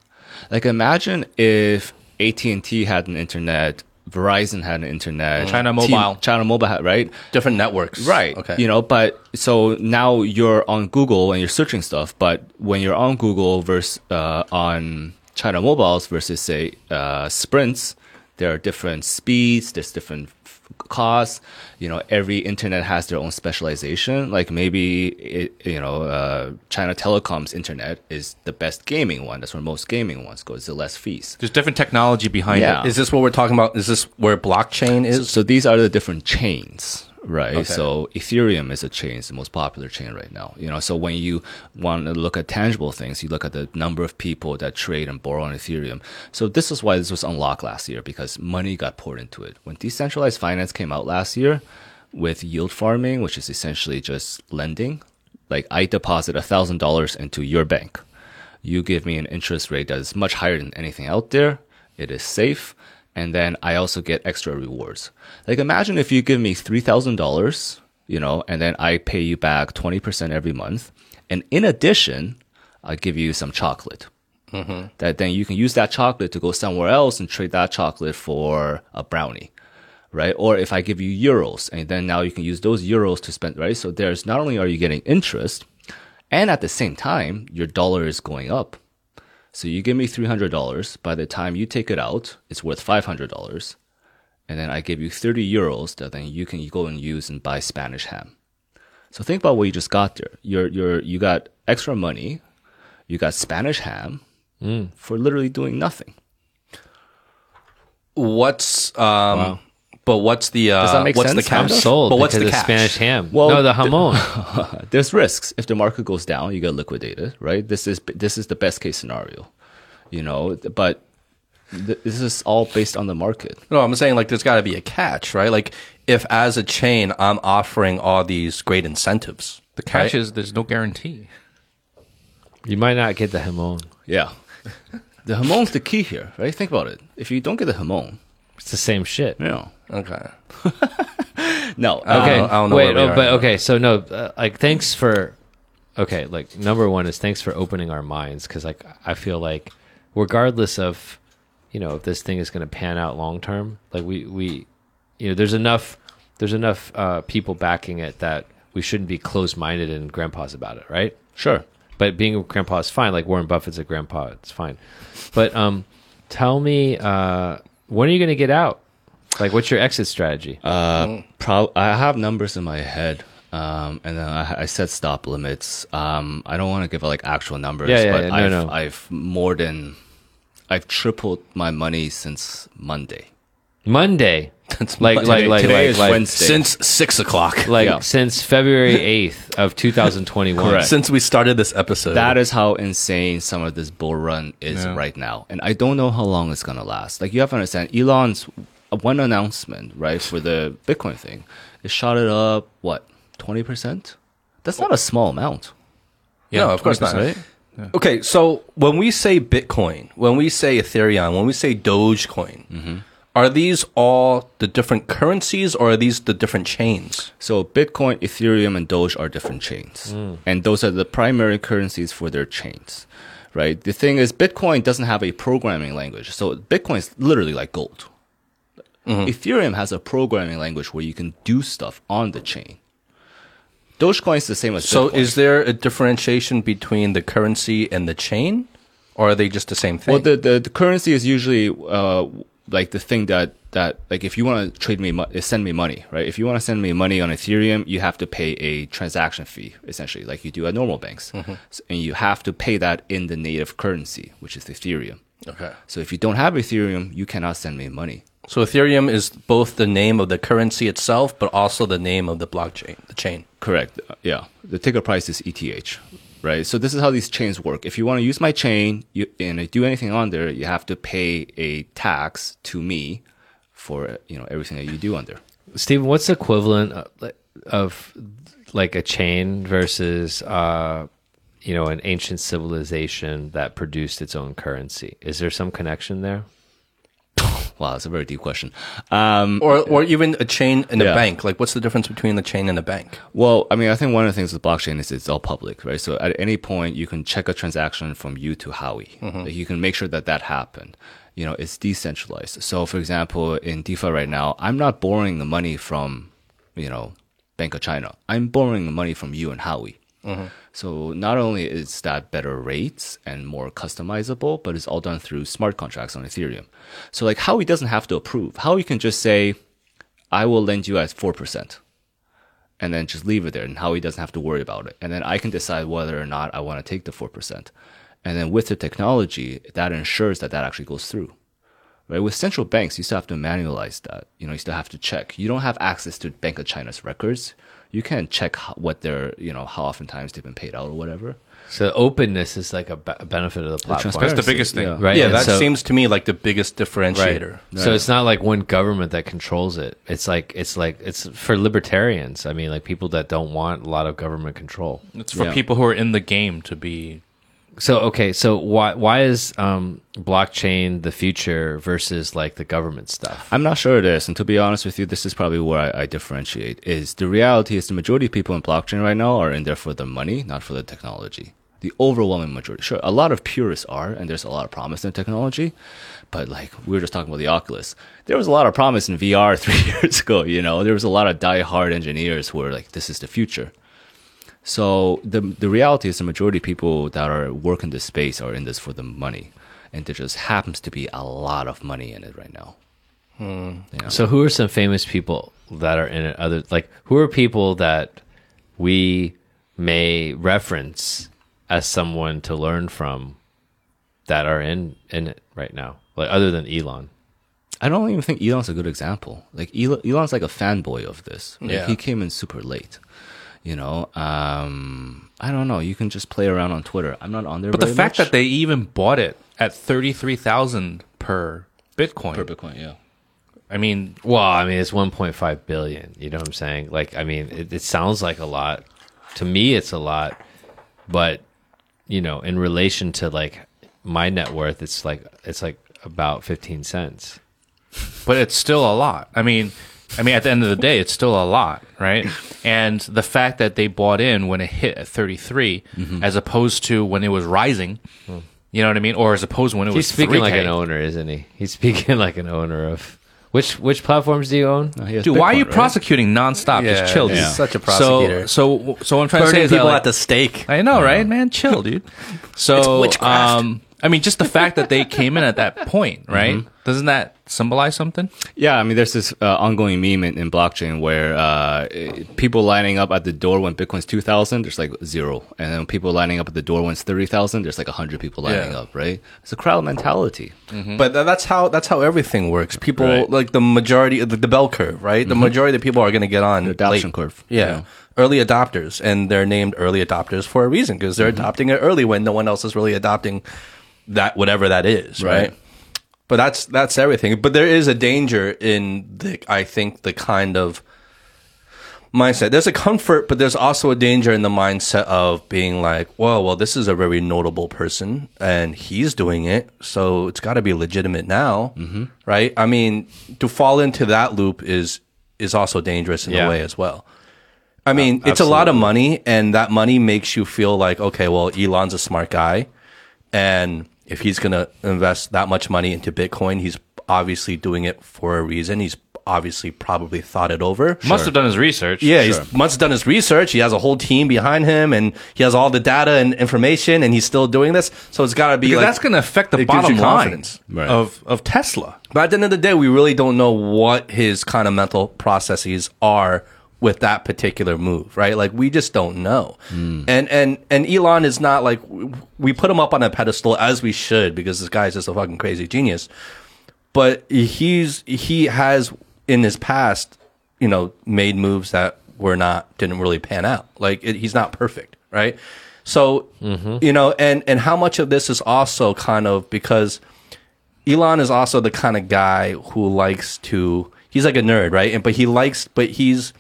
Like imagine if AT&T had an internet, Verizon had an internet, China T- Mobile. China Mobile had, right? Different networks. Right. Okay. You know, but so now you're on Google and you're searching stuff, but when you're on Google versus uh, on China Mobiles versus say uh, Sprints, there are different speeds, there's different costs. You know, every internet has their own specialization. Like maybe it, you know, uh, China Telecom's internet is the best gaming one. That's where most gaming ones go. It's the less fees. there's different technology behind Yeah. it. Is this what we're talking about? Is this where blockchain is? So these are the different chains, right? Okay. So Ethereum is a chain, it's the most popular chain right now. You know, so when you want to look at tangible things, you look at the number of people that trade and borrow on Ethereum. So this is why this was unlocked last year because money got poured into it. When decentralized finance came out last year with yield farming, which is essentially just lending, like I deposit a thousand dollars into your bank. You give me an interest rate that is much higher than anything out there. It is safe. And then I also get extra rewards. Like imagine if you give me $3,000, you know, and then I pay you back 20% every month. And in addition, I'll give you some chocolate. Mm-hmm. That then you can use that chocolate to go somewhere else and trade that chocolate for a brownie, right? Or if I give you euros, and then now you can use those euros to spend, right? So there's not only are you getting interest, and at the same time your dollar is going up. So you give me three hundred dollars. By the time you take it out, it's worth five hundred dollars, and then I give you thirty euros that then you can go and use and buy Spanish ham. So think about what you just got there. You're you're you got extra money, you got Spanish ham for literally doing nothing. What's um? But what's the uh, Does that make what's sense, the kind catch? I'm sold But what's because the of catch? Spanish ham. Well, no, the jamon. There's risks if the market goes down, you get liquidated, right? This is this is the best case scenario, you know. But th- this is all based on the market. No, I'm saying like there's got to be a catch, right? Like if as a chain I'm offering all these great incentives, The catch right? is there's no guarantee. you might not get the jamon. Yeah, the jamon's the key here, right? Think about it. If you don't get the jamon, It's the same shit. you know, okay. no. I don't Okay, I don't know wait, where we oh, but okay, so no, uh, like thanks for. Okay, like number one is thanks for opening our minds because like I feel like regardless of you know if this thing is going to pan out long term, like we we you know there's enough there's enough uh, people backing it that we shouldn't be closed minded and grandpas about it, right? Sure. But being a grandpa is fine. Like Warren Buffett's a grandpa, it's fine. But um, tell me, uh, when are you going to get out? Like, what's your exit strategy? Uh, pro- I have numbers in my head. Um, and then I, I set stop limits. Um, I don't want to give like actual numbers, Yeah, yeah, but yeah, no, I've, no. I've more than, I've tripled my money since Monday. Monday. That's like, Monday. like, like, Today like, is like, Wednesday. Since six o'clock, like Yeah. since February eighth of two thousand twenty one. Correct. since we started this episode, That is how insane some of this bull run is Yeah. right now. And I don't know how long it's going to last. Like, you have to understand, Elon's one announcement, right, for the Bitcoin thing, it shot it up, what, 20%? That's not a small amount. no, of course not. 20%. Okay, so when we say Bitcoin, when we say Ethereum, when we say Dogecoin, mm-hmm. are these all the different currencies or are these the different chains? So Bitcoin, Ethereum, and Doge are different chains, mm. and those are the primary currencies for their chains, right? The thing is, Bitcoin doesn't have a programming language, so Bitcoin is literally like gold. Mm-hmm. Ethereum has a programming language where you can do stuff on the chain. Dogecoin is the same as So Bitcoin. is there a differentiation between the currency and the chain, or are they just the same thing? Well, the, the, the currency is usually uh, like the thing that, that like if you want to trade me, mo- uh, send me money, right? If you want to send me money on Ethereum, you have to pay a transaction fee, essentially, like you do at normal banks, mm-hmm. S- and you have to pay that in the native currency, which is Ethereum. okay. So if you don't have Ethereum, you cannot send me money. So Ethereum is both the name of the currency itself, but also the name of the blockchain, the chain. Correct. Uh, Yeah. The ticker price is ETH, right? So this is how these chains work. If you want to use my chain you, and I do anything on there, you have to pay a tax to me for you know everything that you do on there. Stephen, what's the equivalent of, of like a chain versus uh, you know an ancient civilization that produced its own currency? Is there some connection there? Wow, that's a very deep question. Um, Or, or even a chain in a bank. Like, what's the difference between the chain and a bank? well, I mean, I think one of the things with blockchain is it's all public, right? So at any point, you can check a transaction from you to Howie. Like, you can make sure that that happened. You know, it's decentralized. So, for example, in DeFi right now, I'm not borrowing the money from, you know, Bank of China. I'm borrowing the money from you and Howie. Mm-hmm. So not only is that better rates and more customizable, but it's all done through smart contracts on Ethereum. So like Howie doesn't have to approve. Howie can just say, I will lend you at 4%. And then just leave it there. And Howie doesn't have to worry about it. And then I can decide whether or not I want to take the 4%. And then with the technology, that ensures that that actually goes through. Right? With central banks, you still have to manualize that. You know, you still have to check. You don't have access to Bank of China's records. You can't check how, what they're, you know, how oftentimes they've been paid out or whatever. So openness is like a benefit of the platform, transparency. That's the biggest thing. Yeah. right? Yeah, And that so- seems to me like the biggest differentiator. So it's not like one government that controls it. It's like it's like it's for libertarians. I mean, like people that don't want a lot of government control. It's for Yeah. people who are in the game to be. So okay, so why why is um, blockchain the future versus like the government stuff? I'm not sure it is. And to be honest with you, this is probably where I, I differentiate is the reality is the majority of people in blockchain right now are in there for the money, not for the technology. The overwhelming majority. Sure, a lot of purists are, and there's a lot of promise in technology. But like we were just talking about the Oculus, there was a lot of promise in VR three years ago. You know, there was a lot of die-hard engineers who were like, "This is the future." So the the reality is the majority of people that are working this space are in this for the money, and there just happens to be a lot of money in it right now. Hmm. Yeah. So, who are some famous people that are in it? Other like, who are people that we may reference as someone to learn from that are in in it right now? Like, other than Elon. I don't even think Elon's a good example. Like Elon, Elon's like a fanboy of this. Like, Yeah. he came in super late. You know, um, I don't know. You can just play around on Twitter. I'm not on there. But the fact much. that they even bought it at thirty three thousand per Bitcoin. per Bitcoin, yeah. I mean, Well, I mean, it's 1.5 billion. You know what I'm saying? Like, I mean, it, it sounds like a lot. To me, it's a lot, but you know, in relation to like my net worth, it's like it's like about 15 cents. but it's still a lot. I mean, I mean, at the end of the day, it's still a lot, right? And the fact that they bought in when it hit at 33, Mm-hmm. as opposed to when it was rising, you know what I mean? Or as opposed to when it He's was speaking like 3K. an owner, isn't he? He's speaking like an owner of which which platforms do you own? He has Dude, why are you right? prosecuting nonstop? Yeah, Just chill, dude. he's such a prosecutor. So, so, so what I'm trying to say Burning is that, people like, at the stake. I know, right, man? Chill, dude. So, witchcraft. um, I mean, just the fact that they came in at that point, right? Mm-hmm. Doesn't that symbolize something? Yeah, I mean, there's this uh, ongoing meme in, in blockchain where uh, people lining up at the door when Bitcoin's 2,000, there's like zero. And then people lining up at the door when it's 30,000, there's like 100 people lining Yeah. up, right? It's a crowd mentality. But that's how that's how everything works. People Right. like the majority the, the bell curve, right? The majority of people are going to get on The adoption late. curve. Yeah. Yeah. early adopters, and they're named early adopters for a reason because they're adopting it early when no one else is really adopting that whatever that is, right? Right. But that's that's everything. But there is a danger in the I think the kind of mindset. There's a comfort, but there's also a danger in the mindset of being like, well, well, this is a very notable person and he's doing it, so it's got to be legitimate now, mm-hmm. right? I mean, to fall into that loop is is also dangerous in Yeah. a way as well. I mean, it's a lot of money, and that money makes you feel like, okay, well, Elon's a smart guy, and if he's going to invest that much money into Bitcoin, he's obviously doing it for a reason. He's obviously probably thought it over. Must have done his research. Yeah, he's must have done his research. He has a whole team behind him, and he has all the data and information, and he's still doing this. So it's got to be Because like that's going to affect the it gives you bottom line. Right. of, of Tesla. But at the end of the day, we really don't know what his kind of mental processes are with that particular move, right? Like we just don't know. Hmm. And and and Elon is not like we put him up on a pedestal as we should because this guy's just a fucking crazy genius. But he's he has in his past, you know, made moves that were not didn't really pan out. Like it, he's not perfect, right? So mm-hmm. you know, and and how much of this is also kind of because Elon is also the kind of guy who likes to he's like a nerd, right? And but he likes but he's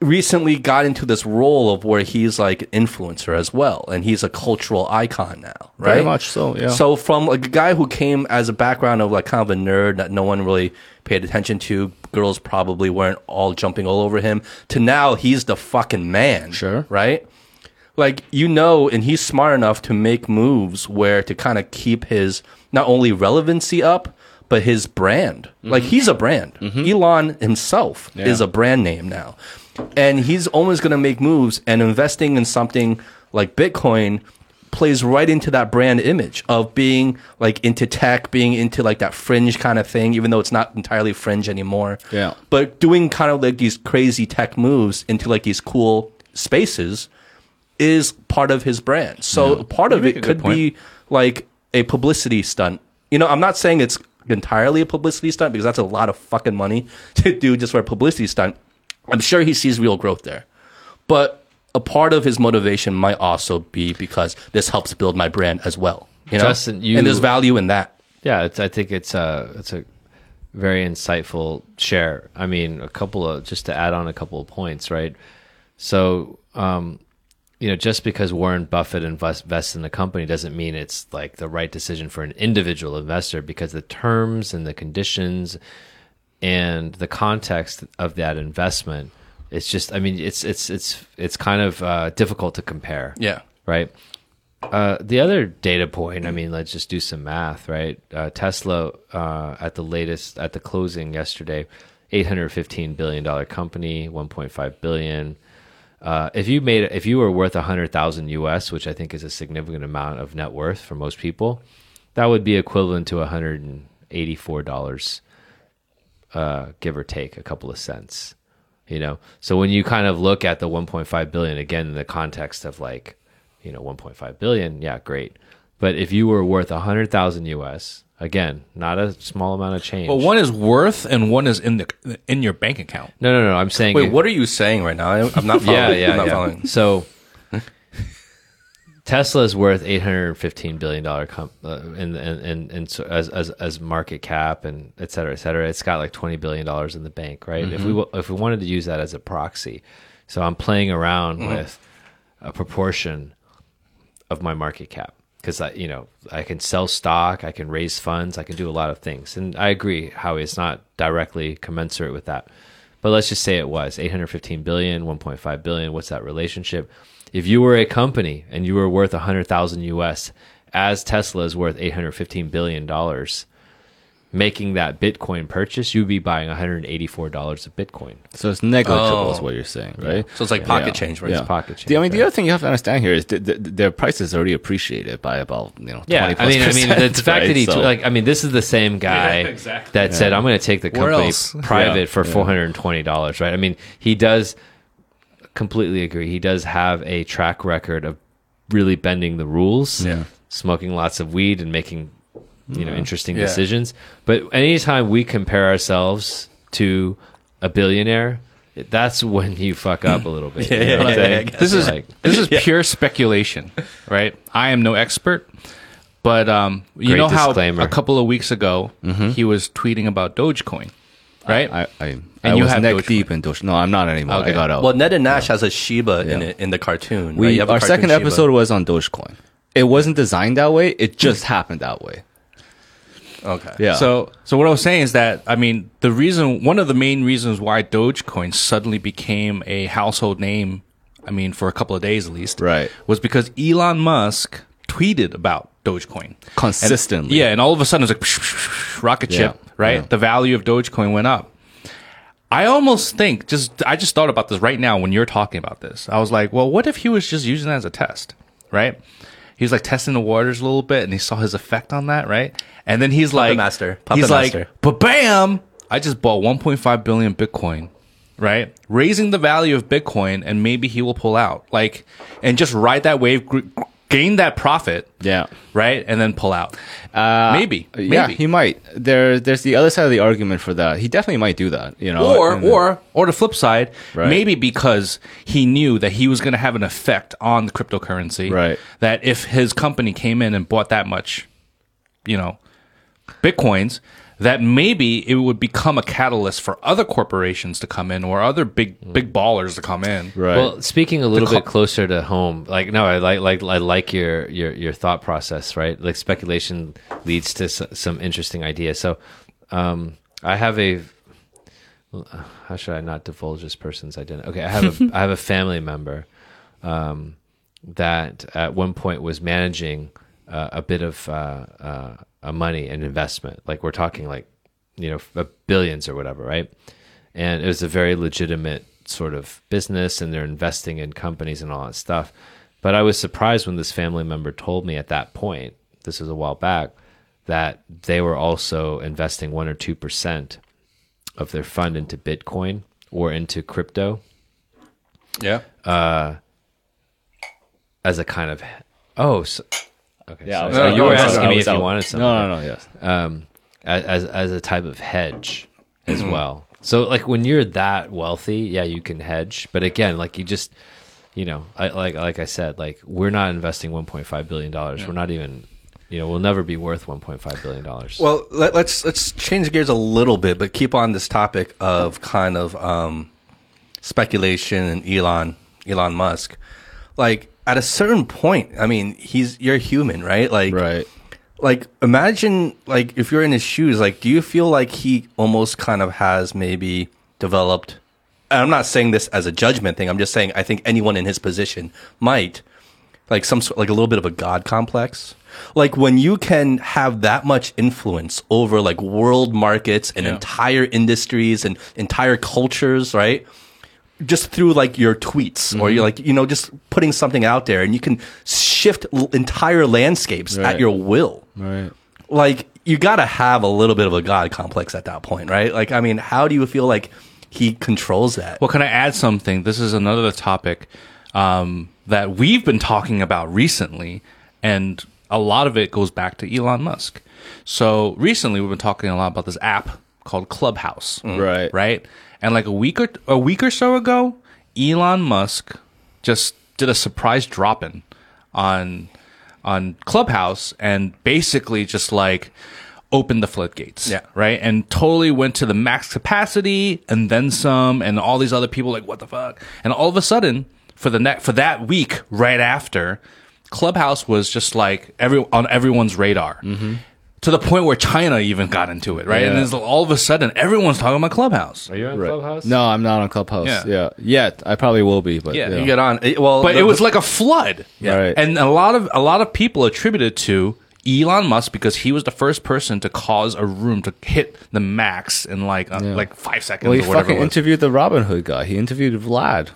recently got into this role of where he's like an influencer as well and he's a cultural icon now, right? Very much so, yeah. So from a guy who came as a background of like kind of a nerd that no one really paid attention to, girls probably weren't all jumping all over him, to now he's the fucking man. Sure. Right? like you know and he's smart enough to make moves where to kind of keep his not only relevancy up but his brand like mm-hmm. he's a brand mm-hmm. elon himself is a brand name now and he's always going to make moves and investing in something like bitcoin plays right into that brand image of being like into tech being into like that fringe kind of thing even though it's not entirely fringe anymore Yeah. but doing kind of like these crazy tech moves into like these cool spaces is part of his brand. So part of it could be like a publicity stunt. You know, I'm not saying it's entirely a publicity stunt because that's a lot of fucking money to do just for a publicity stunt. I'm sure he sees real growth there. But a part of his motivation might also be because this helps build my brand as well. You know? Justin, you- and there's value in that. Yeah, it's, I think it's a it's a very insightful share. I mean, a couple of just to add on a couple of points, right? So, um, you know, just because Warren Buffett invest, invests in a company doesn't mean it's like the right decision for an individual investor because the terms and the conditions and the context of that investment it's just i mean it's it's it's it's kind of uh, difficult to compare Yeah. right? Uh, the other data point, I mean, let's just do some math, right? Uh, Tesla uh, at the latest, at the closing yesterday, eight hundred fifteen billion dollar company, one point five billion. Uh, if you made, if you were worth a hundred thousand US, which I think is a significant amount of net worth for most people, that would be equivalent to one hundred and eighty-four dollars, uh, give or take a couple of cents. You know, so when you kind of look at the one point five billion again in the context of like you know 1.5 billion yeah great but if you were worth 100000 us again not a small amount of change Well, one is worth and one is in the in your bank account. no no no i'm saying Wait, what are you saying right now? I'm not following. yeah yeah, I'm not yeah. following. so Tesla is worth 815 billion dollar com- uh, in, in, in, in so as, as as market cap and et cetera et cetera it's got like 20 billion dollars in the bank right if we Mm-hmm. if we wanted to use that as a proxy so i'm playing around Mm-hmm. with a proportion of my market cap because I, you know, I can sell stock, I can raise funds, I can do a lot of things. And I agree, Howie, it's not directly commensurate with that. But let's just say it was 815 billion, 1.5 billion. What's that relationship? If you were a company and you were worth 100,000 US, as Tesla is worth 815 billion dollars, making that Bitcoin purchase, you'd be buying 184 dollars of Bitcoin. So it's negligible, Oh. is what you're saying, right? So it's like pocket Yeah. change, right? Yeah. It's pocket change. The, I mean, the other thing you have to understand here is th- th- their price is already appreciated by about you know. Yeah, 20 I mean, I mean, the percent, fact that right? he So- like, I mean, this is the same guy Yeah, exactly. that said, "I'm going to take the company private Yeah, for yeah. four hundred and twenty dollars." Right? I mean, he does completely agree. He does have a track record of really bending the rules, Yeah. smoking lots of weed and making you know interesting Yeah. decisions. But anytime we compare ourselves to a billionaire. That's when you fuck up a little bit. Yeah, you know yeah, what yeah, saying? I guess. This is Like- this is pure speculation, right? I am no expert, but um, you Great know how disclaimer. a couple of weeks ago he was tweeting about Dogecoin, right? I, I, And I you was have neck Dogecoin. deep in Doge. No, I'm not anymore. Okay. I got out. Well, Ned and Nash has a Shiba Inu in the cartoon. we You have a our cartoon second Shiba. episode was on Dogecoin. It wasn't designed that way. It just happened that way. Okay. Yeah. So, so what I was saying is that I mean the reason, one of the main reasons why Dogecoin suddenly became a household name, I mean for a couple of days at least, Right. was because Elon Musk tweeted about Dogecoin Consistently. And- yeah, and all of a sudden it was like rocket Yeah, ship, right? yeah. The value of Dogecoin went up. I almost think just I just thought about this right now when you're talking about this. I was like, well, what if he was just using that as a test, right? He was like testing the waters a little bit, and he saw his effect on that, right? And then he's like, master. Puppet he's master. like, but bam! I just bought 1.5 billion Bitcoin, right? Raising the value of Bitcoin, and maybe he will pull out, like, and just ride that wave, gr- gain that profit, Yeah. right, and then pull out. Uh, maybe, Yeah, he might. There, there's the other side of the argument for that. He definitely might do that. You know, or or or the flip side, Right. maybe because he knew that he was going to have an effect on the cryptocurrency. Right. That if his company came in and bought that much, you know, bitcoins, that maybe it would become a catalyst for other corporations to come in or other big big ballers to come in. right. Well, speaking a little co- bit closer to home, like no, I like like I like your your your thought process, right? Like speculation leads to s- some interesting ideas. So, um, I have a how should I not divulge this person's identity? Okay, I have a I have a family member um, that at one point was managing uh, a bit of uh, uh, a Uh, money and investment. Like we're talking like you know uh, billions or whatever, right? And it was a very legitimate sort of business, and they're investing in companies and all that stuff. But I was surprised when this family member told me at that point, this was a while back, that they were also investing one or two percent of their fund into Bitcoin or into crypto Yeah. Uh, as a kind of oh so, okay yeah, so, I was so out. you I were was out. asking I me was if you wanted something No, no, no. Yes. um as as, as a type of hedge as Mm-hmm. well so like when you're that wealthy yeah you can hedge but again like you just you know I, like like I said like we're not investing 1.5 billion dollars we're not even you know we'll never be worth 1.5 billion dollars Well, let, let's let's change gears a little bit, but keep on this topic of kind of um, speculation and Elon Elon Musk. Like at a certain point, I mean, he's you're human, right? Like, Right. like imagine like if you're in his shoes, like, do you feel like he almost kind of has maybe developed? And I'm not saying this as a judgment thing. I'm just saying I think anyone in his position might like some like a little bit of a god complex. Like when you can have that much influence over like world markets and entire industries and entire cultures, right? Just through like your tweets or you're like, you know, just putting something out there and you can shift l- entire landscapes at your will Right. like you got to have a little bit of a god complex at that point, right? Like, I mean, how do you feel like he controls that? Well, can I add something? This is another topic um, that we've been talking about recently, and a lot of it goes back to Elon Musk. So recently, we've been talking a lot about this app called Clubhouse, Right. Right, and like a week or a week or so ago, Elon Musk just did a surprise drop in on on Clubhouse and basically just like opened the floodgates. Yeah. Right. And totally went to the max capacity and then some and all these other people like, what the fuck? And all of a sudden, for the net for that week right after, Clubhouse was just like every on everyone's radar. Mm-hmm. To the point where China even got into it, right? And Yeah. it's all of a sudden everyone's talking about Clubhouse. Are you on Right. Clubhouse? No, I'm not on Clubhouse. Yeah. Yeah. Yet I probably will be, but Yeah, yeah. You get on. it- Well, but the- it was like a flood. Yeah. Right. And a lot of a lot of people attributed to Elon Musk because he was the first person to cause a room to hit the max in like uh, Yeah. like five seconds well, he or whatever. fucking it was. interviewed the Robinhood guy. He interviewed Vlad.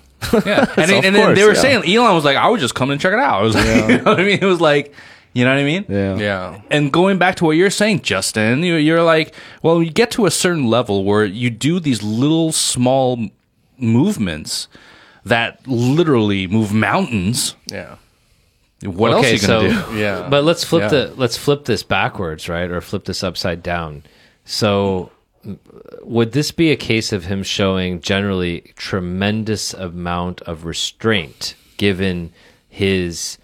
yeah, and, So and of then they were yeah. saying Elon was like, I would just come and check it out. I was like, you know what I mean? It was like, you know what I mean? Yeah. yeah. And going back to what you're saying, Justin, you- you're like, well, you get to a certain level where you do these little small movements that literally move mountains. Yeah. What else are you gonna so, do? Yeah. But let's flip Yeah. the let's flip this backwards, right? Or flip this upside down. So would this be a case of him showing generally tremendous amount of restraint given his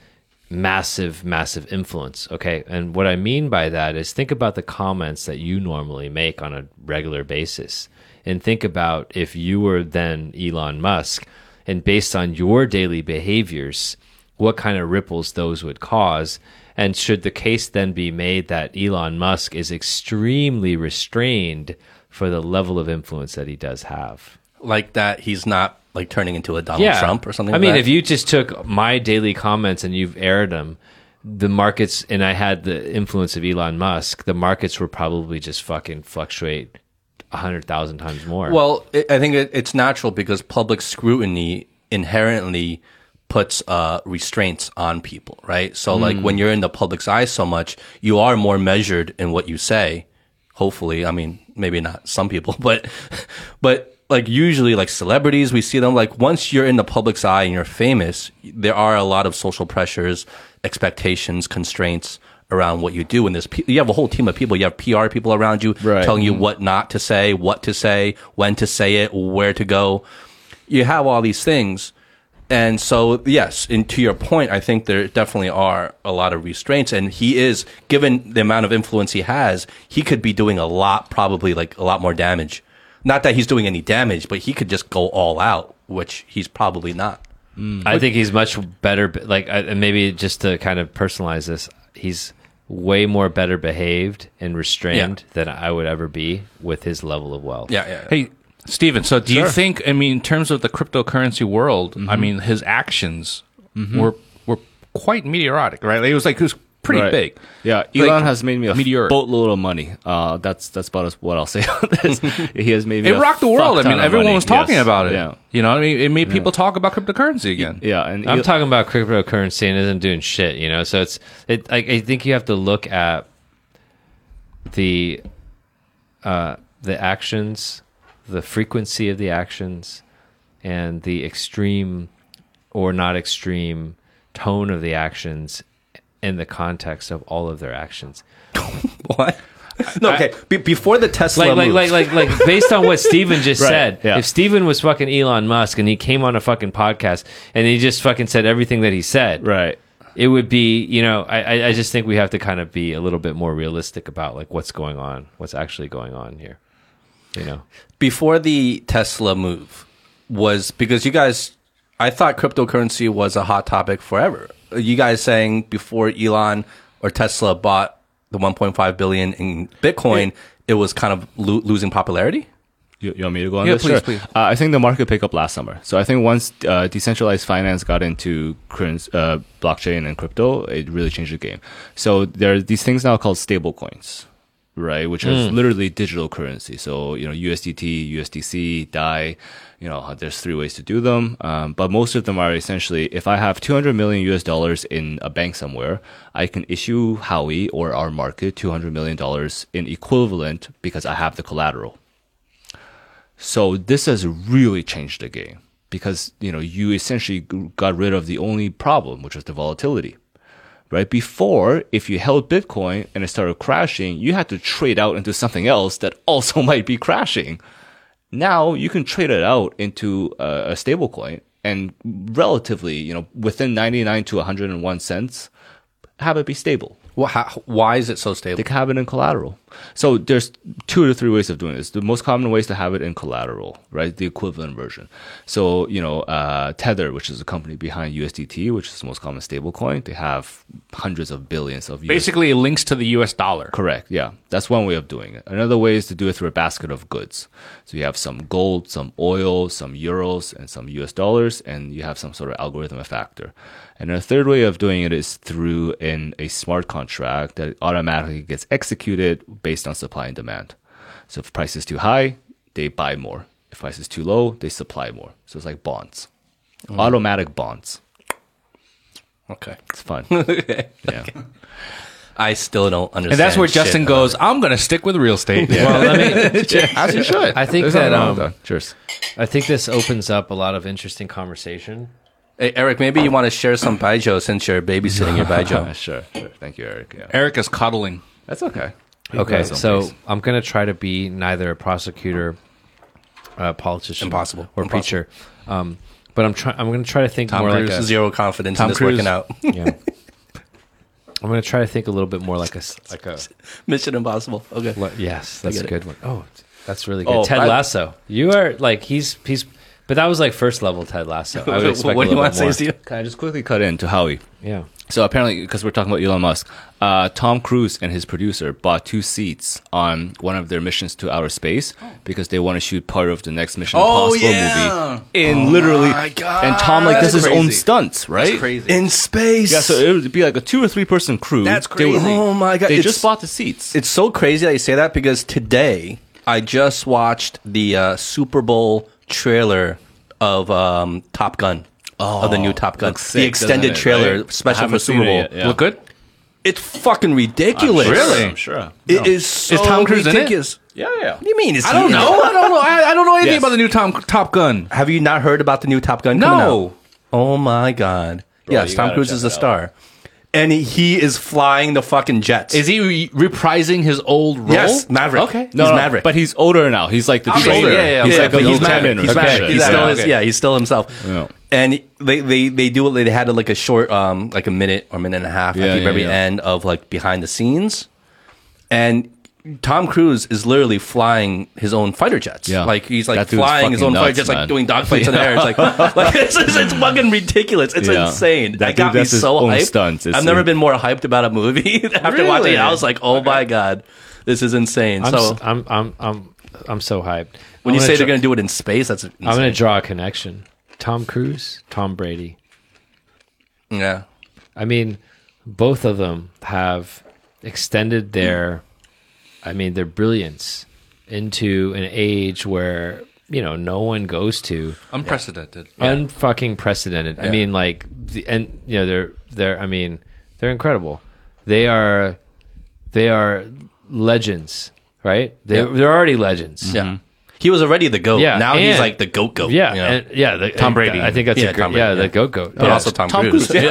massive massive influence okay? And what i mean by that is think about the comments that you normally make on a regular basis. And think about if you were then elon musk and based on your daily behaviors what kind of ripples those would cause? And should the case then be made that elon musk is extremely restrained for the level of influence that he does have? Like that, he's not like turning into a Donald Trump or something. I like mean, that? if you just took my daily comments and you've aired them, the markets, and I had the influence of Elon Musk, the markets would probably just fucking fluctuate a hundred thousand times more. Well, it, I think it, it's natural because public scrutiny inherently puts uh, restraints on people, right? So, like when you're in the public's eye so much, you are more measured in what you say. Hopefully, I mean, maybe not some people, but but like usually, like celebrities, we see them like once you're in the public's eye and you're famous, there are a lot of social pressures, expectations, constraints around what you do. And this, you have a whole team of people. You have PR people around you Right. telling you mm-hmm. what not to say, what to say, when to say it, where to go. You have all these things. And so, yes, and to your point, I think there definitely are a lot of restraints. And he is, given the amount of influence he has, he could be doing a lot, probably like a lot more damage. Not that he's doing any damage, but he could just go all out, which he's probably not. Mm. I think he's much better. Like, I- and maybe just to kind of personalize this, he's way more better behaved and restrained than I would ever be with his level of wealth. Yeah, yeah. Hey, Stephen, so do you think, I mean, in terms of the cryptocurrency world, I mm-hmm. mean, his actions mm-hmm. were were quite meteoric, right? Like, it was like, it was pretty Right. big. Yeah, Like, Elon has made me a meteoric. boatload of money. Uh, that's that's about as- what I'll say on this. he has made me. It a rocked the world. I mean, everyone money. was talking Yes. about it. Yeah, You know I mean? It made people talk about cryptocurrency again. yeah, and I'm El- talking about cryptocurrency and isn't doing shit, you know. So it's it. I, I think you have to look at the uh, the actions, the frequency of the actions, and the extreme or not extreme tone of the actions in the context of all of their actions. What? No, okay. Be- before the Tesla, Like, like, like, like, like, based on what Stephen just Right, said, yeah. if Stephen was fucking Elon Musk and he came on a fucking podcast and he just fucking said everything that he said, right. it would be you know I, I- I just think we have to kind of be a little bit more realistic about like what's going on what's actually going on here you know before the Tesla move was because you guys, I thought cryptocurrency was a hot topic forever. You guys saying before Elon or Tesla bought the 1.5 billion in Bitcoin, it was kind of lo- losing popularity. You, you want me to go on Yeah, this? please, Sure. please. Uh, I think the market picked up last summer. So I think once uh, decentralized finance got into current, uh, blockchain and crypto, it really changed the game. So there are these things now called stable coins, right? Which is literally digital currency. So, you know, USDT, USDC, DAI, you know, there's three ways to do them. Um, but most of them are essentially, if I have 200 million US dollars in a bank somewhere, I can issue Howie or our market $200 million in equivalent because I have the collateral. So this has really changed the game because you know you essentially got rid of the only problem, which was the volatility. Right before, if you held Bitcoin and it started crashing, you had to trade out into something else that also might be crashing. Now you can trade it out into a, a stable coin and relatively, you know, within 99 to 101 cents, have it be stable. Well, how, why is it so stable? They can have it in collateral. So there's two to three ways of doing this. The most common way is to have it in collateral, right? The equivalent version. So, you know, uh, Tether, which is a company behind USDT, which is the most common stable coin, they have hundreds of billions of US Basically, it links to the U.S. dollar. Correct. Yeah. That's one way of doing it. Another way is to do it through a basket of goods. So you have some gold, some oil, some euros, and some US dollars, and you have some sort of algorithm factor. And a third way of doing it is through in a smart contract that automatically gets executed based on supply and demand. So if price is too high, they buy more. If price is too low, they supply more. So it's like bonds. Automatic bonds. Okay. It's fun. okay. Yeah. I still don't understand. And that's where shit Justin about goes, I'm going to stick with real estate. Well, let me. As you should. I think There's that nothing wrong um. Cheers. I think this opens up a lot of interesting conversation. Hey, Eric, maybe you want to share some baijiu since you're babysitting your baijiu. sure, sure. Thank you, Eric. Yeah. Eric is coddling. That's okay. Okay, That's so someplace. I'm gonna try to be neither a prosecutor, a politician, Impossible. or Impossible. preacher. Um, but I'm trying. I'm gonna try to think Tom more Cruise. like a. Zero confidence Tom in this Cruise. working out. Yeah. I'm gonna try to think a little bit more like a s- like a. Mission Impossible. Okay. le- Yes, that's a get it. good one. Oh, that's really good. Oh, Ted I- Lasso. You are like he's he's, but that was like first level Ted Lasso. I would expect what do you want to say, Steve? Can I just quickly cut in to Howie? Yeah. So apparently, because we're talking about Elon Musk, uh, Tom Cruise and his producer bought two seats on one of their missions to outer space because they want to shoot part of the next Mission Oh, Impossible yeah. movie in literally. my God. And Tom like does That's his own stunts, right? Crazy. In space. Yeah, so it would be like a two or three person crew. That's They would- crazy. Oh my God, They it's- just bought the seats. It's so crazy that you say that because today I just watched the uh, Super Bowl trailer of um, Top Gun. of the new Top Gun. looks the extended it, trailer right? Special for Super it Bowl. yet, yeah. Look good? It's fucking ridiculous. Really? I'm sure. It is so Is Tom Cruise in it? ridiculous. Yeah, yeah. What do you mean? Is I don't know. I don't know. I, I don't know anything Yes. about the new Tom Top Gun. Have you not heard about the new Top Gun? No. out? Oh my god. yes, Tom Cruise is a star, and he, is flying the fucking jets. Is he re- reprising his old role? Yes, Maverick. Okay. He's No, no, Maverick. but he's older now. He's like the Okay, trainer. yeah, yeah, He's okay. like a he's Maverick. He's Maverick. shit. He's Yeah. still okay. his, yeah, he's still himself. Yeah. And they, they they do they had like a short um like a minute or minute and a half Yeah, at the yeah, very yeah. end of like behind the scenes, and Tom Cruise is literally flying his own fighter jets. Yeah. like he's like flying his own fucking fighter nuts, jets, like doing dogfights in the air. It's like like it's, it's, it's fucking ridiculous. It's Yeah. insane. That That, dude got me so hyped. stunts. It's I've never been more hyped about a movie after watching it. I was like, oh my god, this is insane. I'm, so s- I'm I'm I'm I'm so hyped. when I'm you say gonna they're going to do it in space, that's insane. I'm gonna draw a connection. Tom Cruise, Tom Brady. yeah. I mean, both of them have extended their, I mean, their brilliance into an age where you know no one goes to Unprecedented. unfucking precedented. I mean, like the and you know they're they're I mean they're incredible. They are they are legends, right? They Yeah. they're already legends. Yeah. Mm-hmm. He was already the goat. Yeah, Now he's like the goat goat. Yeah, you know? and, yeah. The, Tom Brady. I think that's Yeah, a great, Tom yeah, Brady, the yeah. goat goat. but Yeah. also Tom, Tom Cruise. Cruise.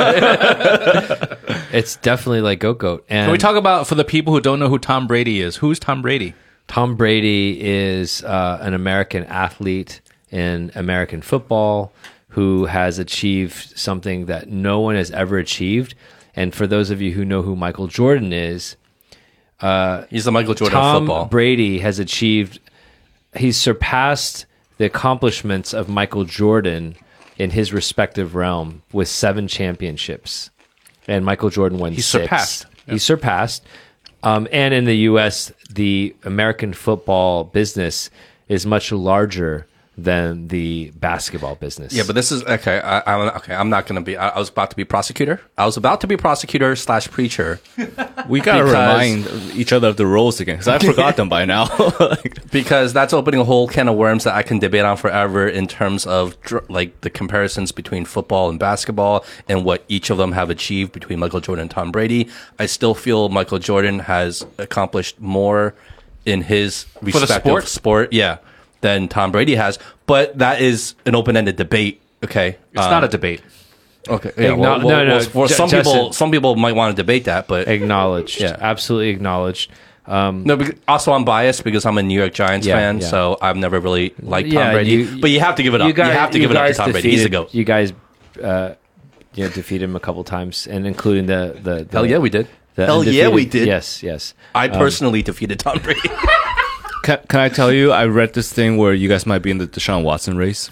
it's definitely like goat goat. And Can we talk about for the people who don't know who Tom Brady is? Who's Tom Brady? Tom Brady is uh, an American athlete in American football who has achieved something that no one has ever achieved. And for those of you who know who Michael Jordan is, He's the Michael Jordan Tom of football. Brady has achieved, he's surpassed the accomplishments of Michael Jordan in his respective realm with seven championships. And Michael Jordan won He's six. surpassed. He surpassed. Um, and in the U.S., the American football business is much larger than the basketball business. Yeah, but this is okay. I, I'm okay. I'm not going to be. I, I was about to be prosecutor. I was about to be prosecutor slash preacher We gotta remind each other of the roles again because I forgot them by now. Because that's opening a whole can of worms that I can debate on forever in terms of dr- like the comparisons between football and basketball and what each of them have achieved between Michael Jordan and Tom Brady. I still feel Michael Jordan has accomplished more in his respective sport? sport, yeah, than Tom Brady has. But that is an open-ended debate. Okay, it's not a debate. okay. Yeah, well, no, well, no, well, for some people, some people might want to debate that, but Acknowledged. Yeah. Absolutely acknowledged. Um, No, because also I'm biased because I'm a New York Giants Yeah, fan, yeah. so I've never really liked Tom Brady. you- but you have to give it up. You, have to give it up to guys Tom Brady. He's defeated- goat. You guys, uh, you know, defeated him a couple times, and including the the, the Hell yeah, we did. Hell yeah, we did. Yes, yes. I personally defeated Tom Brady. can, can I tell you? I read this thing where you guys might be in the Deshaun Watson race.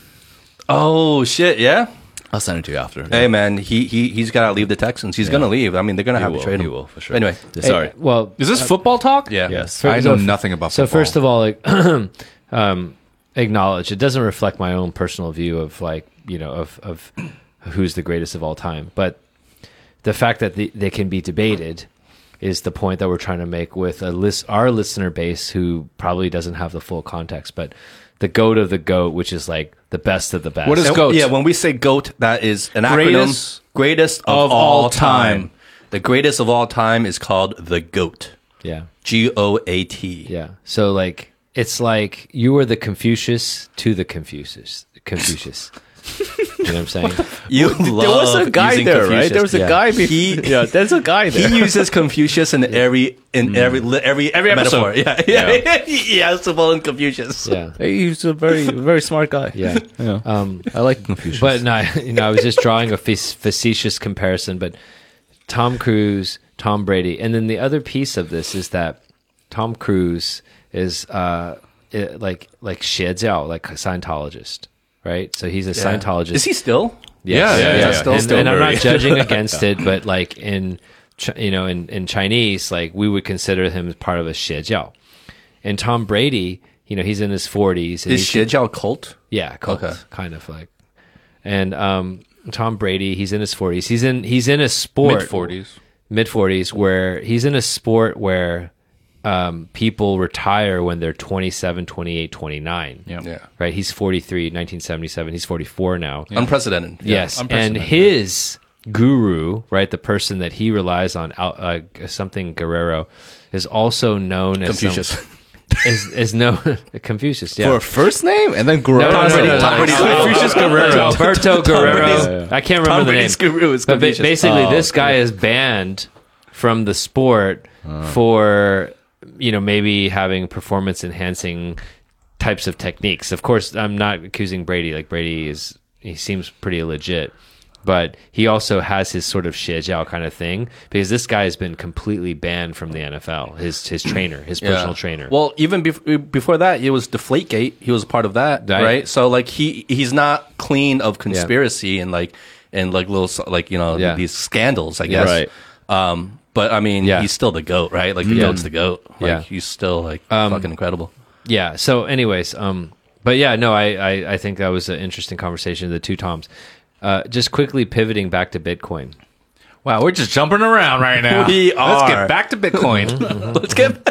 oh shit, yeah. I'll send it to you after. Hey man, he he he's got to leave the Texans. He's gonna leave. I mean, they're gonna He have will, to trade him. he will, for sure. Anyway, Yeah, Sorry. Well, Is this football talk? yeah. yes. I know so- nothing about football. So football. first of all, like, um, acknowledge it doesn't reflect my own personal view of like you know of of who's the greatest of all time, but the fact that the, they can be debated is the point that we're trying to make with a list our listener base who probably doesn't have the full context, but the goat of the goat, which is like the best of the best. What is GOAT? Yeah, when we say GOAT, that is an Greatest acronym. Greatest of, of all all time. time. The greatest of all time is called the GOAT. yeah. G O A T. Yeah. So like it's like you were the Confucius to the Confucius. Confucius. You know what I'm saying? You there was a guy using there, right? There was a Yeah. guy. Be- He- yeah, there's a guy there. He uses Confucius in every in every li- every every episode. metaphor. Yeah, yeah. he has to pull in Confucius. Yeah. He's a very, very smart guy. Yeah. Yeah. Um I like Confucius. but no, you know, I was just drawing a facetious comparison, but Tom Cruise, Tom Brady, and then the other piece of this is that Tom Cruise is uh it, like like 邪教, like a Scientologist, right? So he's a Scientologist. Is he still? Yeah, yeah, yeah. Still- and, still and I'm not judging against it, but like in you know in, in Chinese, like we would consider him as part of a 邪教. And Tom Brady, you know, he's in his 40s. Is he's- Shijiao cult? yeah, cult, Okay. kind of like. And um, Tom Brady, he's in his 40s. He's in he's in a sport Mid forties. mid 40s where he's in a sport where um, people retire when they're 27, 28, 29. Yeah. Yeah. Right? He's 43, 1977. He's 44 now. Unprecedented. Yes, and unprecedented. his guru, right, the person that he relies on, uh, something Guerrero, is also known as some- Confucius. is is known Confucius. Yeah, for a first name and then Guerrero. no, no, no, no, Tom Brady's no. guru. Confucius Guerrero, Alberto Guerrero. I can't remember the name. Guru is Confucius. But basically, Oh, this guy is banned from the sport for you know maybe having performance enhancing types of techniques. Of course, I'm not accusing Brady. Like Brady is, he seems pretty legit. But he also has his sort of Xiaojiao kind of thing because this guy has been completely banned from the NFL. His his trainer, his personal trainer. Well, even bef- before that, it was Deflategate. He was part of that, Right. right? So like he he's not clean of conspiracy and like and like little like you know Yeah. these scandals, I guess. Right. Um, but I mean, Yeah. he's still the goat, right? Like the Yeah. goat's the goat. Like Yeah. he's still like fucking incredible. Yeah. So, anyways, um, but yeah, no, I, I, I think that was an interesting conversation. The two Toms. Uh, just quickly pivoting back to Bitcoin. Wow, we're just jumping around right now. We Let's are. get back to Bitcoin. Let's get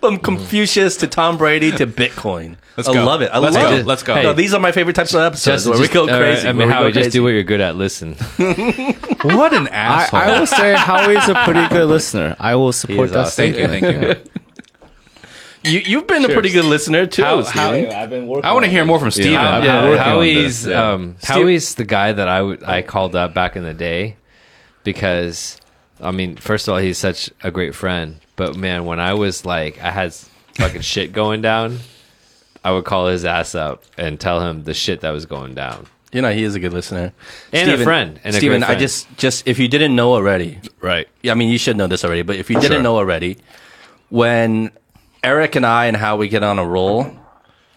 from Confucius to Tom Brady to Bitcoin. Let's I go. love it. I Let's love go. it. Let's go. No, these are my favorite types of episodes Just, where we just- go uh, crazy. I mean, where we Howie, go just do crazy. what you're good at. Listen. What an asshole! I will say Howie's a pretty good listener. I will support that. awesome. thank you, thank you. You, you've been a pretty good listener too. How- Stephen. how- I've been working. I want to hear more from Stephen. Yeah, I've Yeah, been working on Howie's yeah. um, Howie's the guy that I I called up back in the day because I mean, first of all, he's such a great friend. But man, when I was like, I had fucking shit going down, I would call his ass up and tell him the shit that was going down. You know, he is a good listener. And a friend, and a Stephen, great I just, just if you didn't know already, right. I mean, you should know this already, but if you didn't Sure. know already, when Eric and I and Howie get on a roll,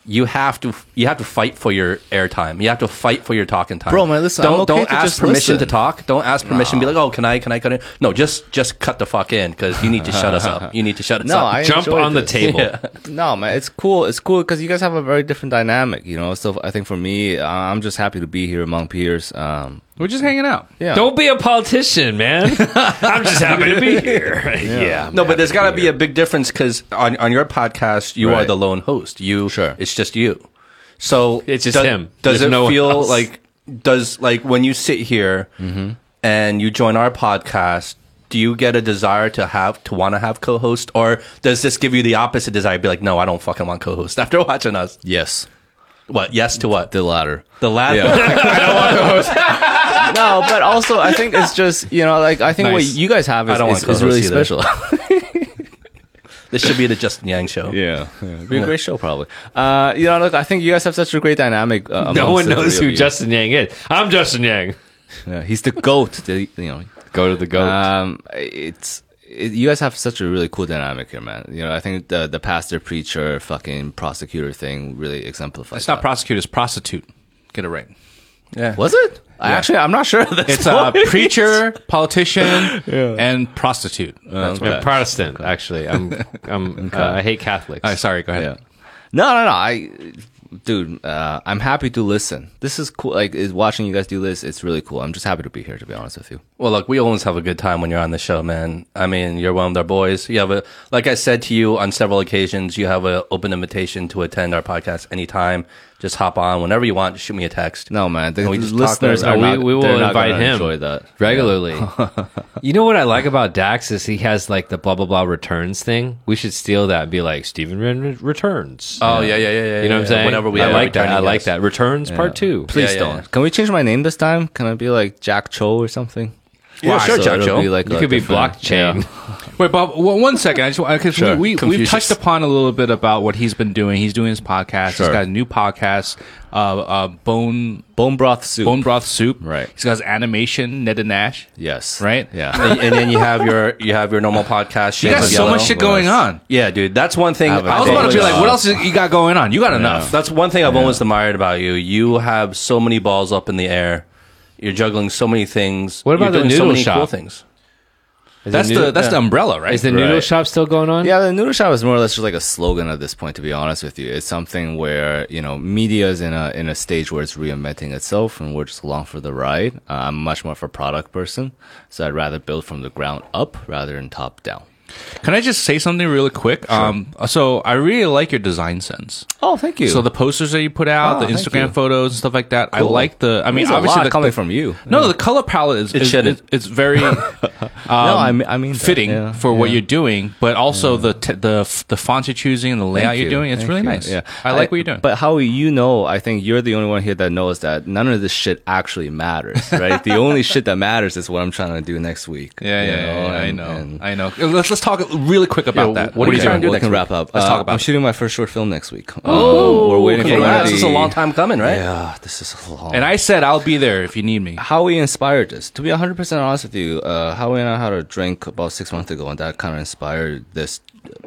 you have to you have to fight for your airtime. You have to fight for your talking time. Bro, man, listen, Don't I'm okay don't to ask just permission listen. to talk. Don't ask permission. Be like, oh, can I can I cut in? No, just just cut the fuck in because you need to shut us up. You need to shut us No, up. I Jump enjoy on the this. table. No, man, it's cool. It's cool because you guys have a very different dynamic, you know. So I think for me, uh, I'm just happy to be here among peers. Um, We're just hanging out. yeah. Don't be a politician, man. I'm just happy to be here. yeah. no, but there's got to be a big difference because on, on your podcast, you are the lone host. You, Sure. it's just you. So It's just does, him. Does There's it no feel else. like does like when you sit here Mm-hmm. and you join our podcast? Do you get a desire to have to want to have co-host, or does this give you the opposite desire? Be like, no, I don't fucking want co-host after watching us. Yes, What? Yes to what? the latter. The latter. Yeah. no, but also I think it's just you know like I think what you guys have I is, don't is, want is really either. special. this should be the Justin Yang show. yeah, it'd be a great show probably. Uh, you know, look, I think you guys have such a great dynamic. Uh, No one knows who. Justin Yang is. I'm Justin Yang. Yeah, he's the goat. The, you know, Go to the goat. Um, it's it, you guys have such a really cool dynamic here, man. You know, I think the the pastor, preacher, fucking prosecutor thing really exemplifies. It's not that. prosecutor, it's prostitute. Get it right. Yeah. Was it? I actually, I'm not sure. Of this It's a preacher, politician, and prostitute. That's what I'm Protestant, actually. I'm. I'm. Uh, I hate Catholics. Uh, sorry, go ahead. Yeah. No, no, no. I, dude, uh, I'm happy to listen. This is cool. Like, is watching you guys do this. It's really cool. I'm just happy to be here. To be honest with you. Well, look, we always have a good time when you're on the show, man. I mean, you're one of our boys. You have a, like I said to you on several occasions, you have an open invitation to attend our podcast anytime. Just hop on whenever you want. Shoot me a text. No, man. The And we just talk listeners about are not. we will they're not invite gonna him Enjoy that regularly. you know what I like about Dax is he has like the blah blah blah returns thing. We should steal that and be like Stephen Ren- returns. Oh, yeah, yeah, yeah, yeah. you know what I'm yeah. saying? Whenever we I have like that. I like that. Returns part two. Please Yeah, yeah, don't. yeah. Can we change my name this time? Can I be like Jack Cho or something? Yeah, sure, So Jack it'll be like You a could be blockchain. Yeah. Wait, Bob, w- one second. I just because Sure. we, we we've touched upon a little bit about what he's been doing. He's doing his podcast. Sure. He's got a new podcast, uh, uh, Bone Bone broth soup. Bone Broth Soup. Right. He's got his animation, Ned and Nash. Yes. Right? Yeah. and, and then you have your you have your normal podcast. You Shades got so Yellow. much shit going on. Yeah, dude, that's one thing. I have a I was about to be like, what else you got going on? You got enough. That's one thing I've always admired about you. You have so many balls up in the air. You're juggling so many things. What about You're the doing so noodle many shop? cool things. Is That's the, the that's the umbrella, right? is the noodle Right. shop still going on? Yeah, the noodle shop is more or less just like a slogan at this point. To be honest with you, it's something where you know media is in a in a stage where it's reinventing itself, and we're just along for the ride. Uh, I'm much more of a product person, so I'd rather build from the ground up rather than top down. Can I just say something really quick? Um, so I really like your design sense. Oh, thank you. So the posters that you put out, Oh, the Instagram photos and stuff like that. I like the. I mean, There's obviously the, coming the- from you. No, the color palette is, is, is- it's very um, no, I mean, I mean fitting yeah, for what you're doing, but also the t- the f- the fonts you're choosing and the layout Thank you're doing. It's Thank really you. nice. Yeah, I like what you're doing. But how you know, I think you're the only one here that knows that none of this shit actually matters, right? the only shit that matters is what I'm trying to do next week. yeah, yeah, yeah, yeah, I know, and- I know. Let's let's talk really quick about that. what are you trying to do we next can week? wrap up. Let's Uh, talk about I'm shooting my first short film next week. Oh, we're waiting for one This is a long time coming, right? Yeah, this is a long. And I said I'll be there if you need me. how we inspired this. To be 100% honest with you, uh, Howie and I had a drink about six months ago, and that kind of inspired this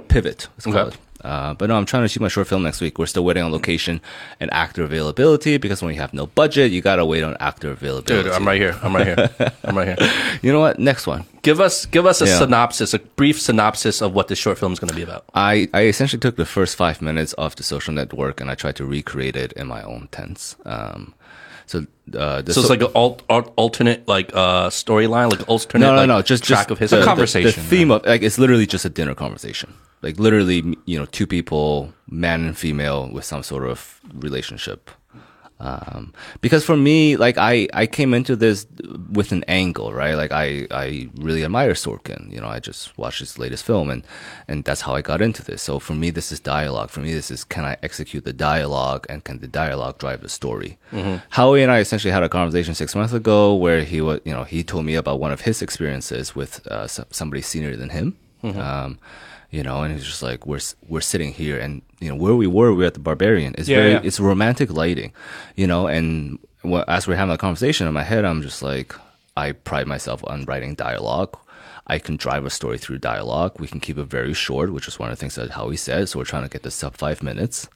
pivot. Let's Okay. Uh, but no, I'm trying to shoot my short film next week. We're still waiting on location and actor availability because when you have no budget, you gotta wait on actor availability. Dude, I'm right here. I'm right here. I'm right here. You know what? Next one. Give us give us a Yeah. synopsis, a brief synopsis of what this short film is going to be about. I, I essentially took the first five minutes of the social network and I tried to recreate it in my own tense. Um, so, uh, the So it's so- like an alt, alt, alternate like uh, storyline, like alternate no, no, like, no. Just track just of his the, the- conversation, The, theme of like it's literally just a dinner conversation. Like literally, you know, two people, man and female, with some sort of relationship. Um, because for me, like I, I came into this with an angle, right? Like I, I really admire Sorkin. You know, I just watched his latest film, and and that's how I got into this. So for me, this is dialogue. For me, this is can I execute the dialogue, and can the dialogue drive the story? Howie and I essentially had a conversation six months ago where he was, you know, he told me about one of his experiences with uh, somebody senior than him. Um, you know, and it's just like, we're we're sitting here, and you know where we were, we are at the Barbarian. It's Yeah, very, yeah. it's romantic lighting, you know. And wh- as we're having a conversation in my head, I'm just like, I pride myself on writing dialogue. I can drive a story through dialogue. We can keep it very short, which is one of the things that Howie said. So we're trying to get this sub five minutes.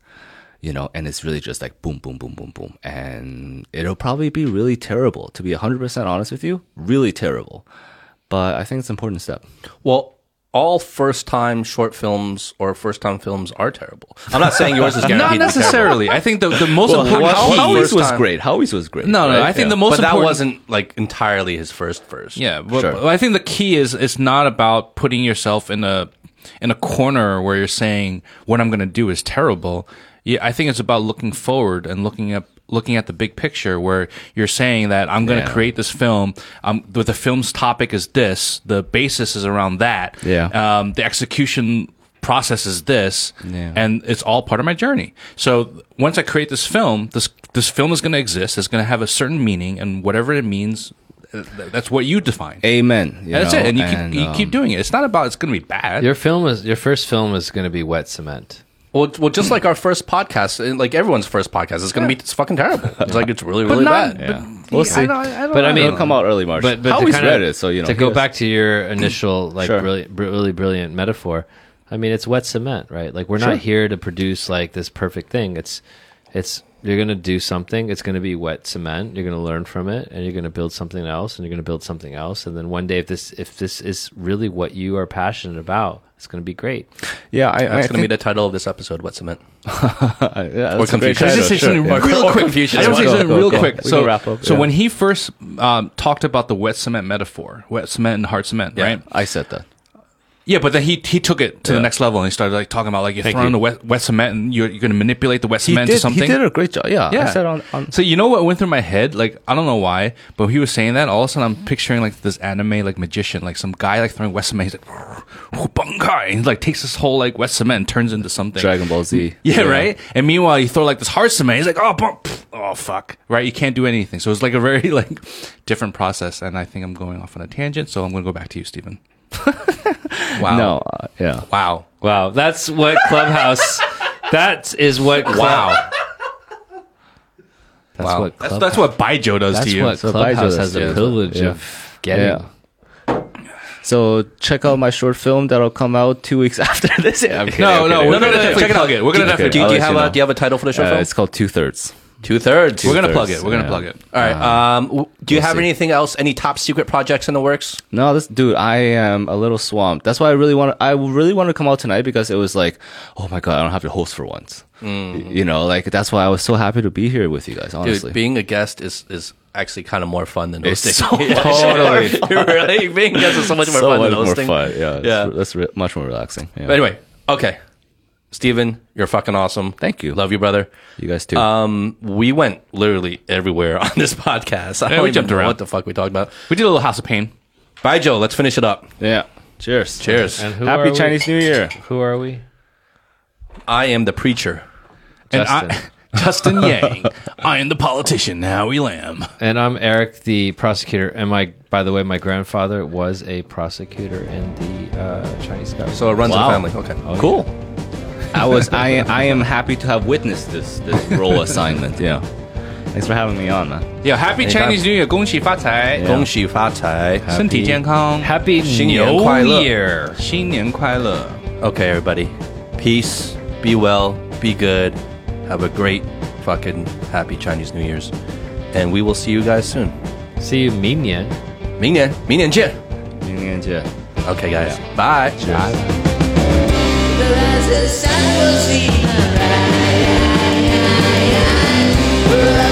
you know, and it's really just like boom, boom, boom, boom, boom. And it'll probably be really terrible, to be 100% honest with you, really terrible. But I think it's an important step. Well, all first time short films or first time films are terrible. I'm not saying yours is guaranteed Not to be terrible. necessarily. I think the, the most Well, important How- Howie's was time- great. Howie's was great. No, no. right? I think Yeah. the most but that wasn't like entirely his first first. Yeah, but, Sure. but I think the key is it's not about putting yourself in a in a corner where you're saying what I'm going to do is terrible. Yeah, I think it's about looking forward and looking up looking at the big picture where you're saying that I'm going to Yeah. create this film. Um, but the film's topic is this. The basis is around that. Yeah. Um, the execution process is this, Yeah. and it's all part of my journey. So once I create this film, this this film is going to exist. It's going to have a certain meaning, and whatever it means, uh, that's what you define. Amen. you That's know, it, and you and, keep you keep um, doing it. It's not about it's going to be bad. Your film is your first film is going to be wet cement. Well, well, just like our first podcast, like everyone's first podcast, it's going to be it's fucking terrible. It's like it's really, really not- bad. Yeah. We'll see. i don't know But I mean, It'll come out early March. but but to Howie's kinda- read it, so you know. to go back to your initial like Sure. brilliant, br- really brilliant metaphor. I mean, it's wet cement, right? Like we're not here to produce like this perfect thing. It's it's you're gonna do something. It's gonna be wet cement. You're gonna learn from it, and you're gonna build something else, and you're gonna build something else, and then one day, if this if this is really what you are passionate about, it's gonna be great. Yeah, I, I That's going to be the title of this episode. What cement? yeah, that's a great Confucius. Can I just say something yeah. real quick? Confucius. I just say something real quick. So, wrap up, so yeah. when he first um, talked about the wet cement metaphor, wet cement and hard cement, right? I said that. Yeah, but then he he took it to Yeah. the next level and he started like talking about like you're Thank throwing you. the wet, wet cement and you're, you're going to manipulate the wet He cement did, to something. he did a great job. Yeah, Yeah. I said on, on So you know what went through my head? Like I don't know why, but he was saying that. All of a sudden, I'm picturing like this anime like magician, like some guy like throwing wet cement. He's like, "Bunkai," and he like takes this whole like wet cement and turns into something. Dragon Ball Z. Yeah, right. And meanwhile, you throw like this hard cement. He's like, "Oh, bump, oh, fuck!" Right? You can't do anything. So it's like a very like different process. And I think I'm going off on a tangent. So I'm going to go back to you, Stephen. Wow. No, uh, yeah. Wow. Wow, that's what Clubhouse. that is what. Club, Wow. That's Wow. what. That's Club, that's what Baijiu does that's to you. That's what So Clubhouse Baijiu has the does, yeah. privilege Yeah. of getting. Yeah. So check out my short film that'll come out two weeks after this. Yeah, I'm kidding, No, I'm no, kidding. we're gonna definitely plug it. We're gonna Do, definitely do, I'll do you let have you a know. do you have a title for the short Uh, film? it's called Two Thirds. Two thirds. We're gonna plug it. We're gonna plug it. All right. Um, w- do you we'll have see. anything else? Any top secret projects in the works? No, this dude, I am a little swamped. That's why I really want. I really want to come out tonight because it was like, oh my god, I don't have to host for once. Y- You know, like that's why I was so happy to be here with you guys. Honestly, Dude, being a guest is is actually kind of more fun than It's hosting. so totally really being a guest is so much more so fun much than more hosting. fun. Yeah, it's- Yeah. that's re- much more relaxing. Yeah. But anyway, okay, Stephen, you're fucking awesome. Thank you. Love you, brother. you guys too. Um, we went literally everywhere on this podcast. I Yeah, don't we jumped around. what the fuck we talked about. We did a little House of Pain. Baijiu. Let's finish it up. yeah. Cheers. Cheers. And who Happy are Chinese New Year. Who are we? I am the preacher. And Justin. I, Justin Yang. I am the politician, Howie Lamb. And I'm Eric, the prosecutor. And my, by the way, my grandfather was a prosecutor in the uh, Chinese government. So it runs Wow. in the family. Okay. Cool. I was. I. I am happy to have witnessed this this role assignment. Yeah. Thanks for having me on, man. Yeah, Happy Chinese New Year，恭喜发财， Yeah. 恭喜发财。身体健康， Happy 新年 New 快乐 Year! 新年快乐。 Okay, everybody. Peace. Be well. Be good. Have a great fucking happy Chinese New Year's. And we will see you guys soon. See you 明年.明年，明年见。明年见。 Okay, guys. Bye. the sun will see my right.